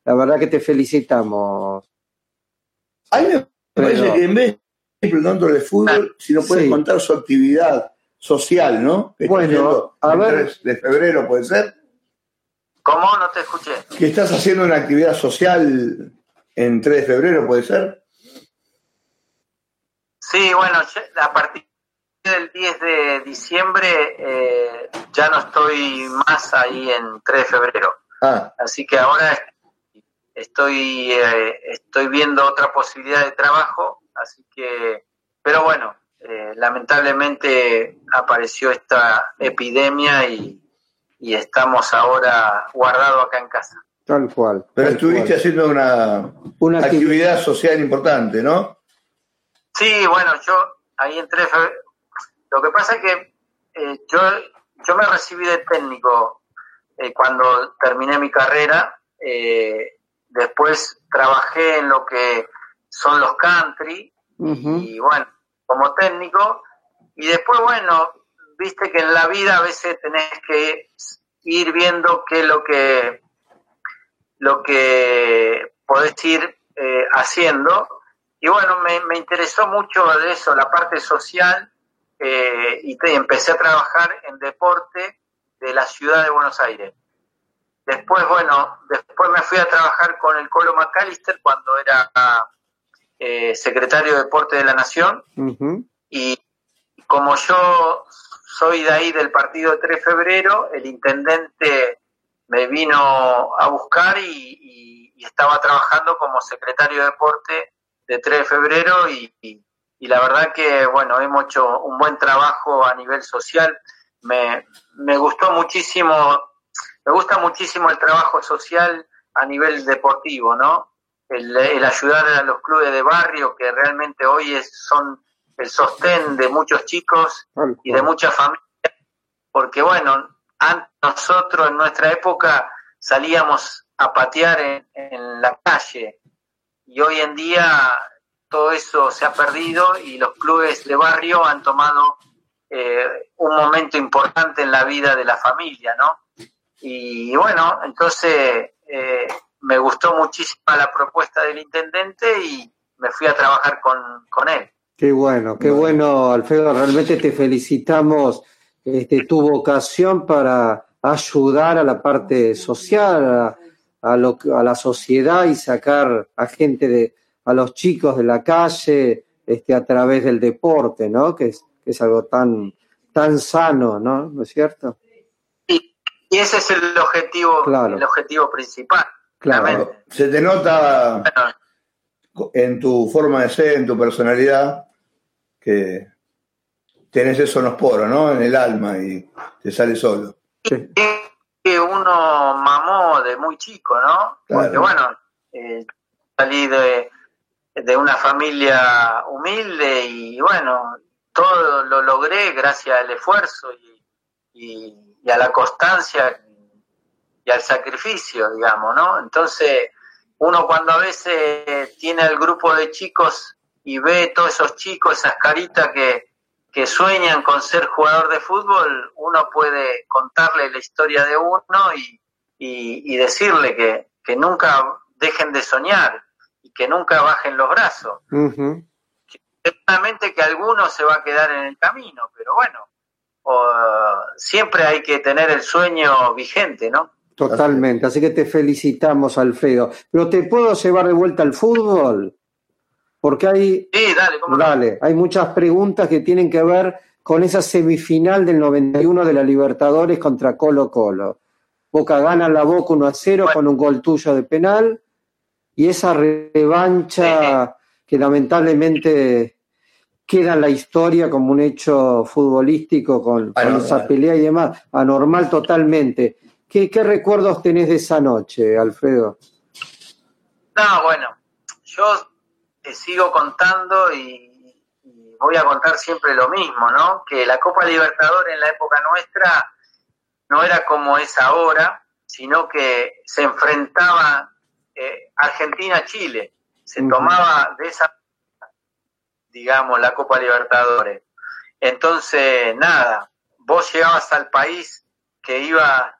la verdad que te felicitamos. A mí me parece Pero- que en vez de preguntándole fútbol, si nos puede Sí. contar su actividad social, ¿no? Que Bueno, a ver. 3 de febrero, ¿puede ser? ¿Cómo? No te escuché. Que estás haciendo una actividad social en 3 de febrero, ¿puede ser? Sí, bueno, a partir del 10 de diciembre eh, ya no estoy más ahí en 3 de febrero. Ah, Así que ahora estoy, eh, estoy viendo otra posibilidad de trabajo, así que, pero bueno, eh, lamentablemente apareció esta epidemia y, y estamos ahora guardados acá en casa. Tal cual. pero tal estuviste cual. haciendo una, Una actividad social importante, ¿no? Sí, bueno, yo ahí entré. Lo que pasa es que eh, yo, yo me recibí de técnico eh, cuando terminé mi carrera. eh, después trabajé en lo que son los country y bueno, como técnico. Y después, bueno, viste que en la vida a veces tenés que ir viendo qué es lo que, lo que podés ir eh, haciendo. Y bueno, me, me interesó mucho de eso, la parte social, eh, y te- empecé a trabajar en deporte de la ciudad de Buenos Aires. Después, bueno, después me fui a trabajar con el Colo McAllister cuando era eh, secretario de Deporte de la Nación y como yo soy de ahí del partido de 3 de febrero, el intendente me vino a buscar y, estaba trabajando como secretario de deporte de 3 de febrero y la verdad que, bueno, hemos hecho un buen trabajo a nivel social. Me, me gustó muchísimo, me gusta muchísimo el trabajo social a nivel deportivo, ¿no? El, el ayudar a los clubes de barrio que realmente hoy es, son el sostén de muchos chicos y de muchas familias, porque bueno, nosotros en nuestra época salíamos a patear en, en la calle y hoy en día todo eso se ha perdido y los clubes de barrio han tomado eh, un momento importante en la vida de la familia, ¿no? Y bueno, entonces eh, me gustó muchísimo la propuesta del intendente y me fui a trabajar con, con él. Qué bueno, qué bueno, Alfredo. Realmente te felicitamos este, tu vocación para ayudar a la parte social, a, a lo, a la sociedad y sacar a gente de, a los chicos de la calle este, a través del deporte, ¿no? Que es, que es algo tan, tan sano, ¿no? ¿No es cierto? Y, y ese es el objetivo, Claro. el objetivo principal. Claro. Se te nota en tu forma de ser, en tu personalidad, que tenés eso en los poros, ¿no? En el alma y te sale solo. Sí. que uno mamó de muy chico, ¿no? Claro. Porque bueno, eh, salí de, de una familia humilde y bueno, todo lo logré gracias al esfuerzo y, y- y a la constancia y al sacrificio, digamos, ¿no? Entonces, uno cuando a veces tiene el grupo de chicos y ve todos esos chicos, esas caritas que, que sueñan con ser jugador de fútbol, uno puede contarle la historia de uno y, y- y decirle que, que nunca dejen de soñar y que nunca bajen los brazos. Seguramente que alguno se va a quedar en el camino, pero bueno, o- siempre hay que tener el sueño vigente, ¿no? Totalmente. Así que te felicitamos, Alfredo. Pero te puedo llevar de vuelta al fútbol, porque hay Sí, dale, ¿cómo? Dale, hay muchas preguntas que tienen que ver con esa semifinal del 91 de la Libertadores contra Colo Colo. Boca gana la Boca 1 a 0 Bueno. con un gol tuyo de penal y esa revancha que lamentablemente queda en la historia como un hecho futbolístico con, esa pelea y demás, anormal totalmente. ¿Qué, ¿Qué recuerdos tenés de esa noche, Alfredo? No, bueno, yo sigo contando y, y voy a contar siempre lo mismo, ¿no? Que la Copa Libertadores en la época nuestra no era como es ahora, sino que se enfrentaba eh, Argentina-Chile, se tomaba de esa, digamos, la Copa Libertadores. Entonces, nada, vos llegabas al país que iba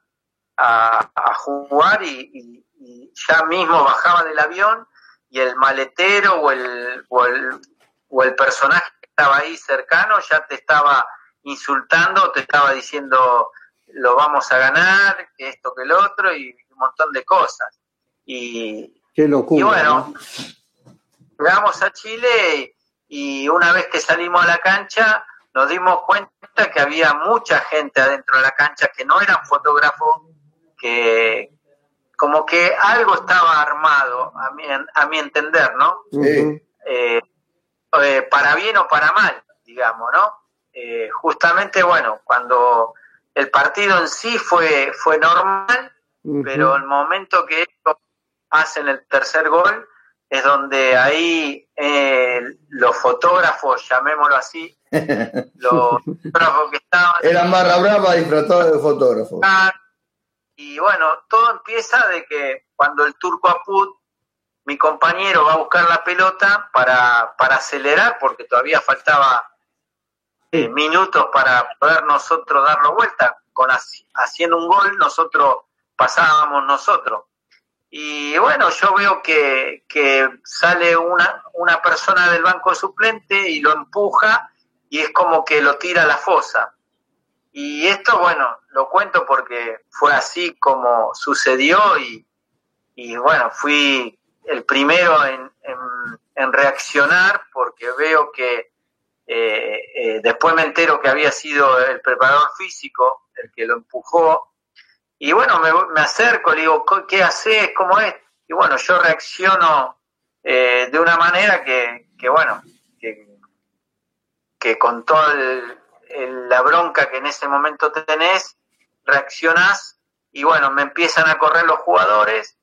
a, a jugar y, y- y ya mismo bajaba del avión y el maletero o el, o el, o el personaje que estaba ahí cercano ya te estaba insultando, te estaba diciendo lo vamos a ganar, que esto, que el otro y un montón de cosas. Y, Qué locura. y bueno, ¿no? llegamos a Chile y una vez que salimos a la cancha nos dimos cuenta que había mucha gente adentro de la cancha que no eran fotógrafos, que como que algo estaba armado, a mi, a mi entender, ¿no? Sí. Eh, eh, para bien o para mal, digamos, ¿no? Eh, justamente, bueno, cuando el partido en sí fue, fue normal, pero el momento que ellos hacen el tercer gol es donde ahí eh, los fotógrafos, llamémoslo así, los fotógrafos que estaban Eran barra brava disfrutados de fotógrafos. Y bueno, todo empieza de que cuando el turco Apud, mi compañero, va a buscar la pelota para, para acelerar, porque todavía faltaba eh, minutos para poder nosotros darlo vuelta. Con haci- haciendo un gol, nosotros pasábamos nosotros. Y bueno, yo veo que, que sale una, una persona del banco suplente y lo empuja y es como que lo tira a la fosa. Y esto, bueno, lo cuento porque fue así como sucedió y, y bueno, fui el primero en, en- reaccionar porque veo que eh, eh, después me entero que había sido el preparador físico el que lo empujó. Y bueno, me, me acerco, le digo, "¿Qué- ¿qué haces? ¿Cómo es? Y bueno, yo reacciono eh, de una manera que, que bueno, que, que con toda la bronca que en ese momento tenés, reaccionás y bueno, me empiezan a correr los jugadores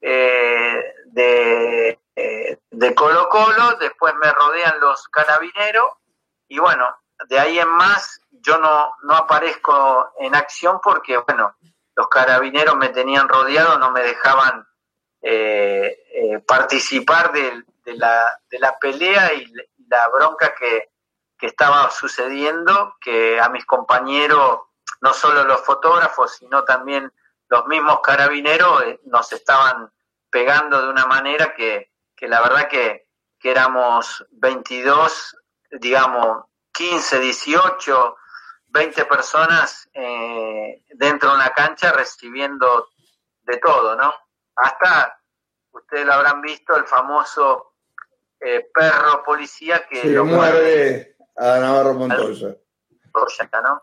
eh, de, eh, de Colo Colo, después me rodean los carabineros y bueno, de ahí en más yo no, no aparezco en acción porque bueno, los carabineros me tenían rodeado, no me dejaban eh, participar de, de la, de la pelea y la bronca que, que estaba sucediendo, que a mis compañeros, no solo los fotógrafos, sino también los mismos carabineros, eh, nos estaban pegando de una manera que, que la verdad que, que éramos 22, digamos, 15, 18, 20 personas eh, dentro de una cancha recibiendo de todo, ¿no? Hasta, ustedes lo habrán visto, el famoso eh, perro policía que Sí, lo muerde a Navarro Montoya. ¿no?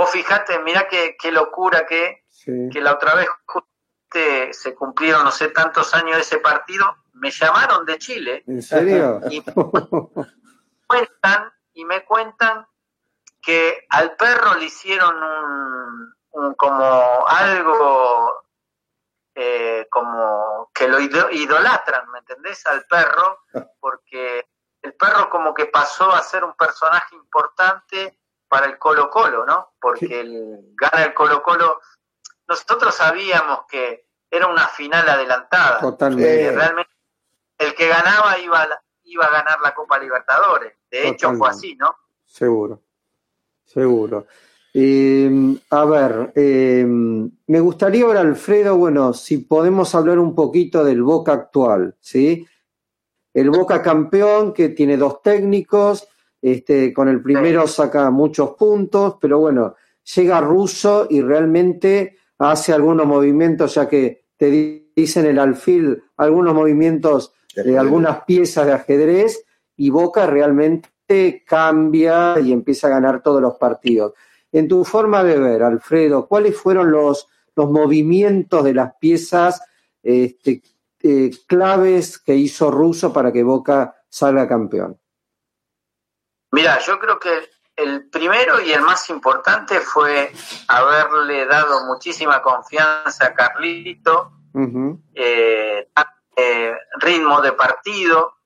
Vos fijate, mirá qué, qué locura que, Sí. que la otra vez justamente se cumplieron no sé tantos años de ese partido, me llamaron de Chile ¿En serio? y cuentan y me cuentan que al perro le hicieron un, un como algo eh, como que lo ido- idolatran, ¿me entendés? Al perro, porque el perro como que pasó a ser un personaje importante para el Colo Colo, ¿no? Porque el, gana el Colo Colo. Nosotros sabíamos que era una final adelantada. Totalmente. que realmente el que ganaba iba a, iba a ganar la Copa Libertadores. De hecho fue así, ¿no? Seguro, seguro. Eh, a ver, eh, me gustaría ahora, Alfredo, bueno, si podemos hablar un poquito del Boca actual, ¿sí? El Boca campeón que tiene dos técnicos, este, con el primero saca muchos puntos, pero bueno, llega Russo y realmente hace algunos movimientos, ya que te di- dicen el alfil, algunos movimientos de algunas piezas de ajedrez y Boca realmente cambia y empieza a ganar todos los partidos. En tu forma de ver, Alfredo, ¿cuáles fueron los, los movimientos de las piezas este, eh, claves que hizo Russo para que Boca salga campeón? Mira, yo creo que el primero y el más importante fue haberle dado muchísima confianza a Carlito, eh, eh, ritmo de partido.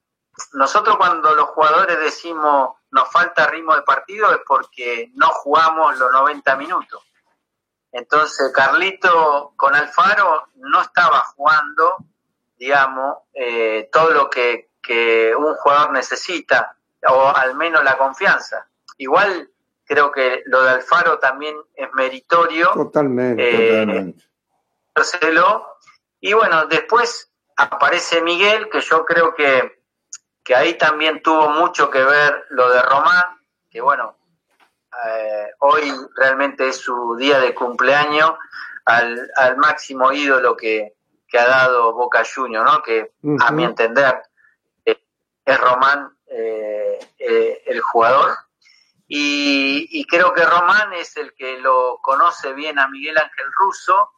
Nosotros cuando los jugadores decimos nos falta ritmo de partido es porque no jugamos los 90 minutos. Entonces Carlito con Alfaro no estaba jugando, digamos, eh, todo lo que, que un jugador necesita, o al menos la confianza. Igual creo que lo de Alfaro también es meritorio. Totalmente. Eh, Totalmente. Y bueno, después aparece Miguel, que yo creo que, que ahí también tuvo mucho que ver lo de Román, que bueno, eh, hoy realmente es su día de cumpleaños al, al máximo ídolo que, que ha dado Boca Juniors, ¿no? que a mi entender eh, es Román el jugador. Y, creo que Román es el que lo conoce bien a Miguel Ángel Russo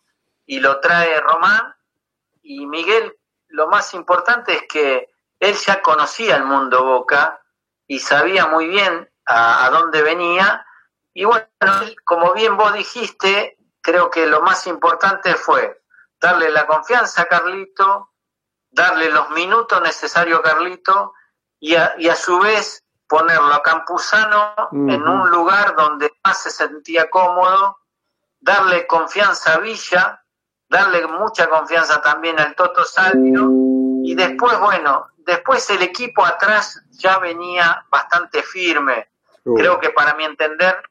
y lo trae Román. Y Miguel, lo más importante es que él ya conocía el mundo Boca y sabía muy bien a, a dónde venía. Y bueno, como bien vos dijiste, creo que lo más importante fue darle la confianza a Carlito, darle los minutos necesarios a Carlito y a, y a su vez ponerlo a Campuzano en un lugar donde más se sentía cómodo, darle confianza a Villa, darle mucha confianza también al Toto Salvio y después, bueno, después el equipo atrás ya venía bastante firme. Creo que para mi entender,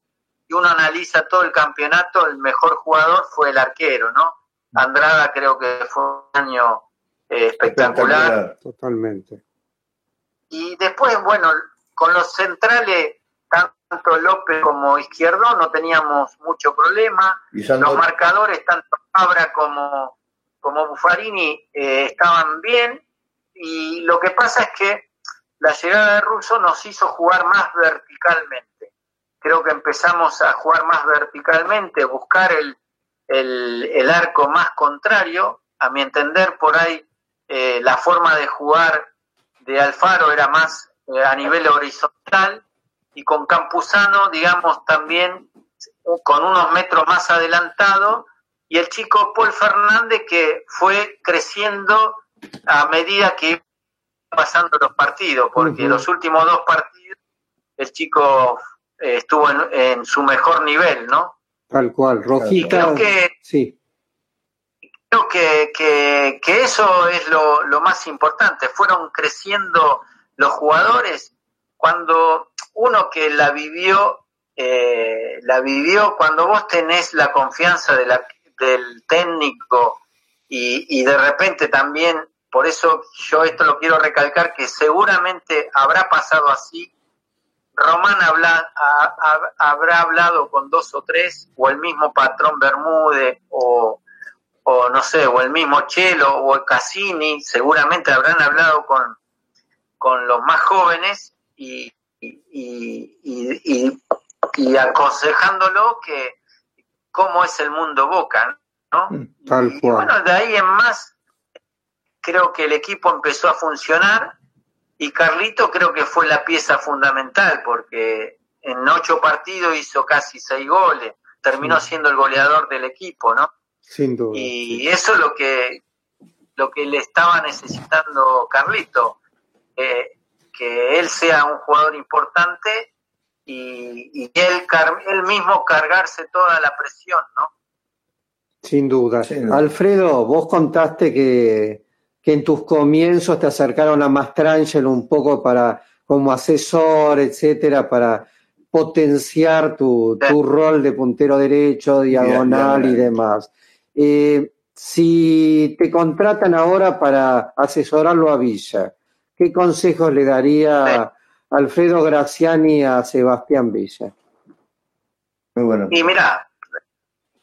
si uno analiza todo el campeonato, el mejor jugador fue el arquero, ¿no? Andrada creo que fue un año eh, espectacular. Espectacular. Totalmente. Y después, bueno, con los centrales, tanto López como Izquierdo, no teníamos mucho problema. Los marcadores, tanto Fabra como, como Buffarini, eh, estaban bien. Y lo que pasa es que la llegada de Russo nos hizo jugar más verticalmente. Creo que empezamos a jugar más verticalmente, buscar el, el, el arco más contrario. A mi entender, por ahí eh, la forma de jugar de Alfaro era más eh, a nivel horizontal y con Campuzano, digamos, también con unos metros más adelantado y el chico Paul Fernández que fue creciendo a medida que pasando los partidos, porque los últimos dos partidos el chico eh, estuvo en, en su mejor nivel, ¿no? Tal cual. Rojita. creo que Sí. Creo que, que, que eso es lo, lo más importante. Fueron creciendo los jugadores cuando uno que la vivió, eh, la vivió cuando vos tenés la confianza de la- del técnico y, y de repente también, por eso yo esto lo quiero recalcar, que seguramente habrá pasado así. Román habla- ha- ha- habrá hablado con dos o tres, o el mismo patrón Bermúdez, o, o no sé, o el mismo Chelo o el Cassini, seguramente habrán hablado con, con los más jóvenes y, y, y, y- aconsejándolo que cómo es el mundo Boca, ¿no? Tal Y cual. bueno, de ahí en más, creo que el equipo empezó a funcionar y Carlito creo que fue la pieza fundamental porque en ocho partidos hizo casi seis goles, terminó siendo el goleador del equipo, ¿no? Sin duda. Y eso es lo que, lo que le estaba necesitando Carlito, eh, que él sea un jugador importante y, y él, car- él mismo cargarse toda la presión, ¿no? Sin duda. Sin duda. Alfredo, vos contaste que, que en tus comienzos te acercaron a Mastrangelo un poco para como asesor, etcétera, para potenciar tu, tu rol de puntero derecho, diagonal y demás. Eh, si te contratan ahora para asesorarlo a Villa, ¿qué consejos le daría Alfredo Graciani a Sebastián Villa? Muy bueno. Y mira,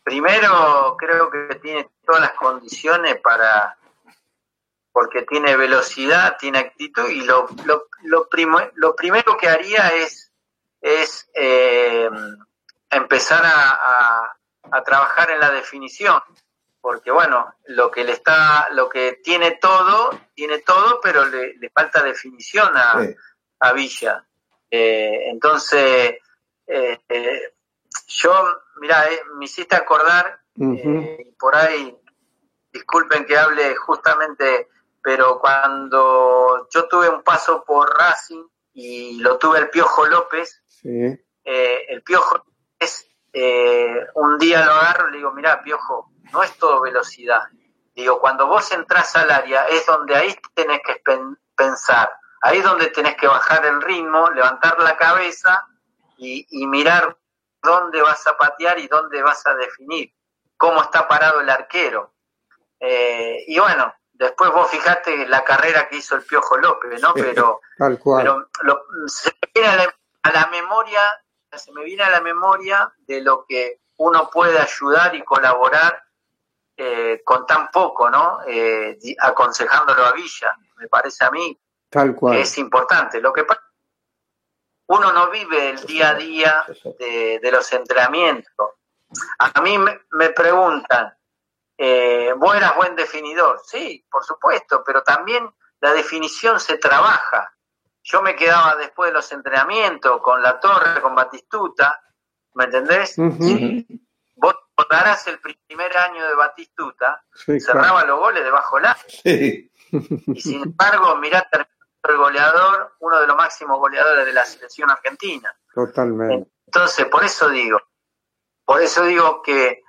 primero creo que tiene todas las condiciones para, porque tiene velocidad, tiene actitud y lo, lo, lo, primo- lo primero que haría es, es eh, empezar a, a- a trabajar en la definición. Porque bueno, lo que le está, lo que tiene todo, tiene todo, pero le, le falta definición a, Sí. a Villa. Eh, entonces, eh, eh, yo, mira, eh, me hiciste acordar, eh, por ahí, disculpen que hable justamente, pero cuando yo tuve un paso por Racing y lo tuve el Piojo López, Sí. eh, el Piojo es, eh, un día lo agarro y le digo, mira, Piojo, no es todo velocidad. Digo, cuando vos entras al área es donde ahí tenés que pen- pensar, ahí es donde tenés que bajar el ritmo, levantar la cabeza y, y mirar dónde vas a patear y dónde vas a definir, cómo está parado el arquero. Eh, y bueno, después vos fijaste la carrera que hizo el Piojo López, ¿no? Sí. Pero Tal cual. pero lo- se me viene a la, a la memoria, se me viene a la memoria de lo que uno puede ayudar y colaborar eh, con tan poco, ¿no? Eh, aconsejándolo a Villa, me parece a mí Tal cual. que es importante. Lo que pasa, uno no vive el día a día de, de los entrenamientos. A mí me, me preguntan, eh, ¿vos eras buen definidor? Sí, por supuesto, pero también la definición se trabaja. Yo me quedaba después de los entrenamientos con la torre, con Batistuta, ¿me entendés? Vos recordarás el primer año de Batistuta, Sí, cerraba los goles debajo del. Sí. Y sin embargo, mirá, terminó el goleador, uno de los máximos goleadores de la selección argentina. Totalmente. Entonces, por eso digo, por eso digo que,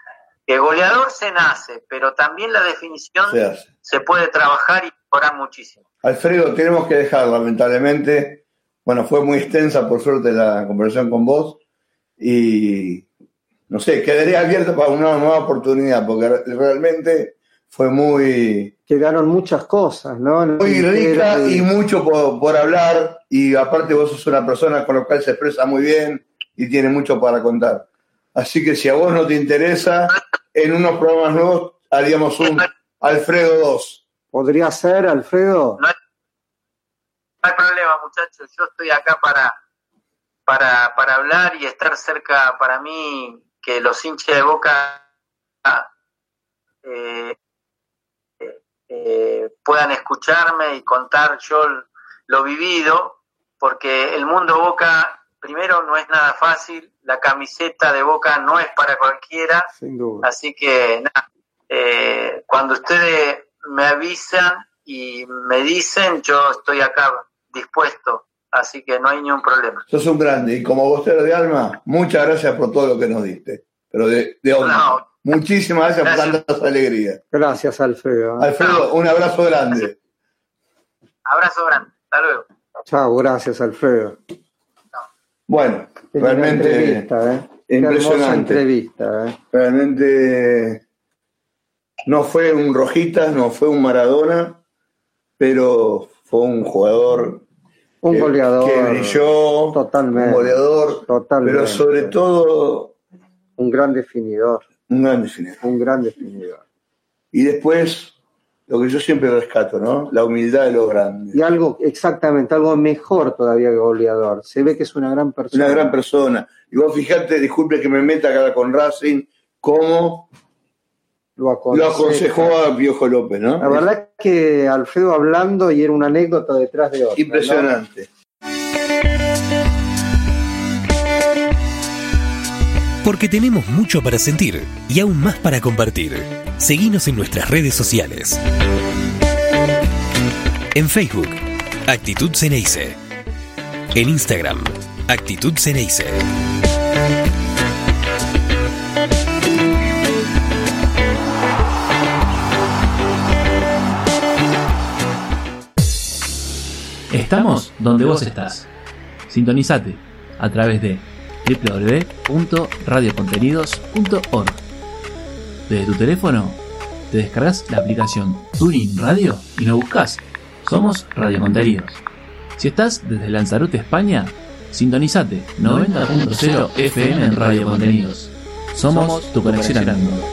que goleador se nace, pero también la definición se puede trabajar y mejorar muchísimo. Alfredo, tenemos que dejar, lamentablemente. Bueno, fue muy extensa, por suerte, la conversación con vos. Y no sé, quedaría abierto para una nueva oportunidad, porque re- realmente fue muy, Quedaron muchas cosas, ¿no? muy rica y mucho por, por hablar. Y aparte, vos sos una persona con la cual se expresa muy bien y tiene mucho para contar. Así que si a vos no te interesa, en unos programas nuevos haríamos un Alfredo 2. ¿Podría ser, Alfredo? No hay- hay problema, muchachos. Yo estoy acá para, para, para hablar y estar cerca para mí, que los hinchas de boca eh, eh, puedan escucharme y contar yo lo vivido, porque el mundo Boca, primero, no es nada fácil, la camiseta de Boca no es para cualquiera, Sin duda. así que nada, eh, cuando ustedes me avisan y me dicen, yo estoy acá dispuesto, así que no hay ningún problema. Sos un grande y como vocero de alma, muchas gracias por todo lo que nos diste. Pero de, de onda. No. Muchísimas gracias, Gracias. por tantas alegrías. Gracias, Alfredo. Alfredo, un abrazo grande. Abrazo grande, hasta luego. Chao, gracias, Alfredo. Bueno, Qué realmente, entrevista, ¿eh? Impresionante. entrevista, ¿eh? realmente no fue un Rojitas, no fue un Maradona, pero fue un jugador Un goleador. que brilló, Totalmente. un goleador, Totalmente. pero sobre todo Un gran definidor. un gran definidor. Un gran definidor. Y después, lo que yo siempre rescato, ¿no? La humildad de los grandes. Y algo, exactamente, algo mejor todavía que goleador. Se ve que es una gran persona. Una gran persona. Y vos fijate, disculpe que me meta acá con Racing, cómo Lo aconsejó a Piojo López, ¿no? La verdad es que Alfredo hablando y era una anécdota detrás de otra. ¿no? Impresionante. Porque tenemos mucho para sentir y aún más para compartir. Seguinos en nuestras redes sociales. En Facebook, Actitud Ceneice. En Instagram, Actitud Ceneice. Estamos donde vos estás. Sintonizate a través de www.radiocontenidos.org. Desde tu teléfono te descargas la aplicación Tuning Radio y nos buscas. Somos Radio Contenidos. Si estás desde Lanzarote, España, sintonizate 90.0 FM en Radio Contenidos. Somos tu conexión al mundo.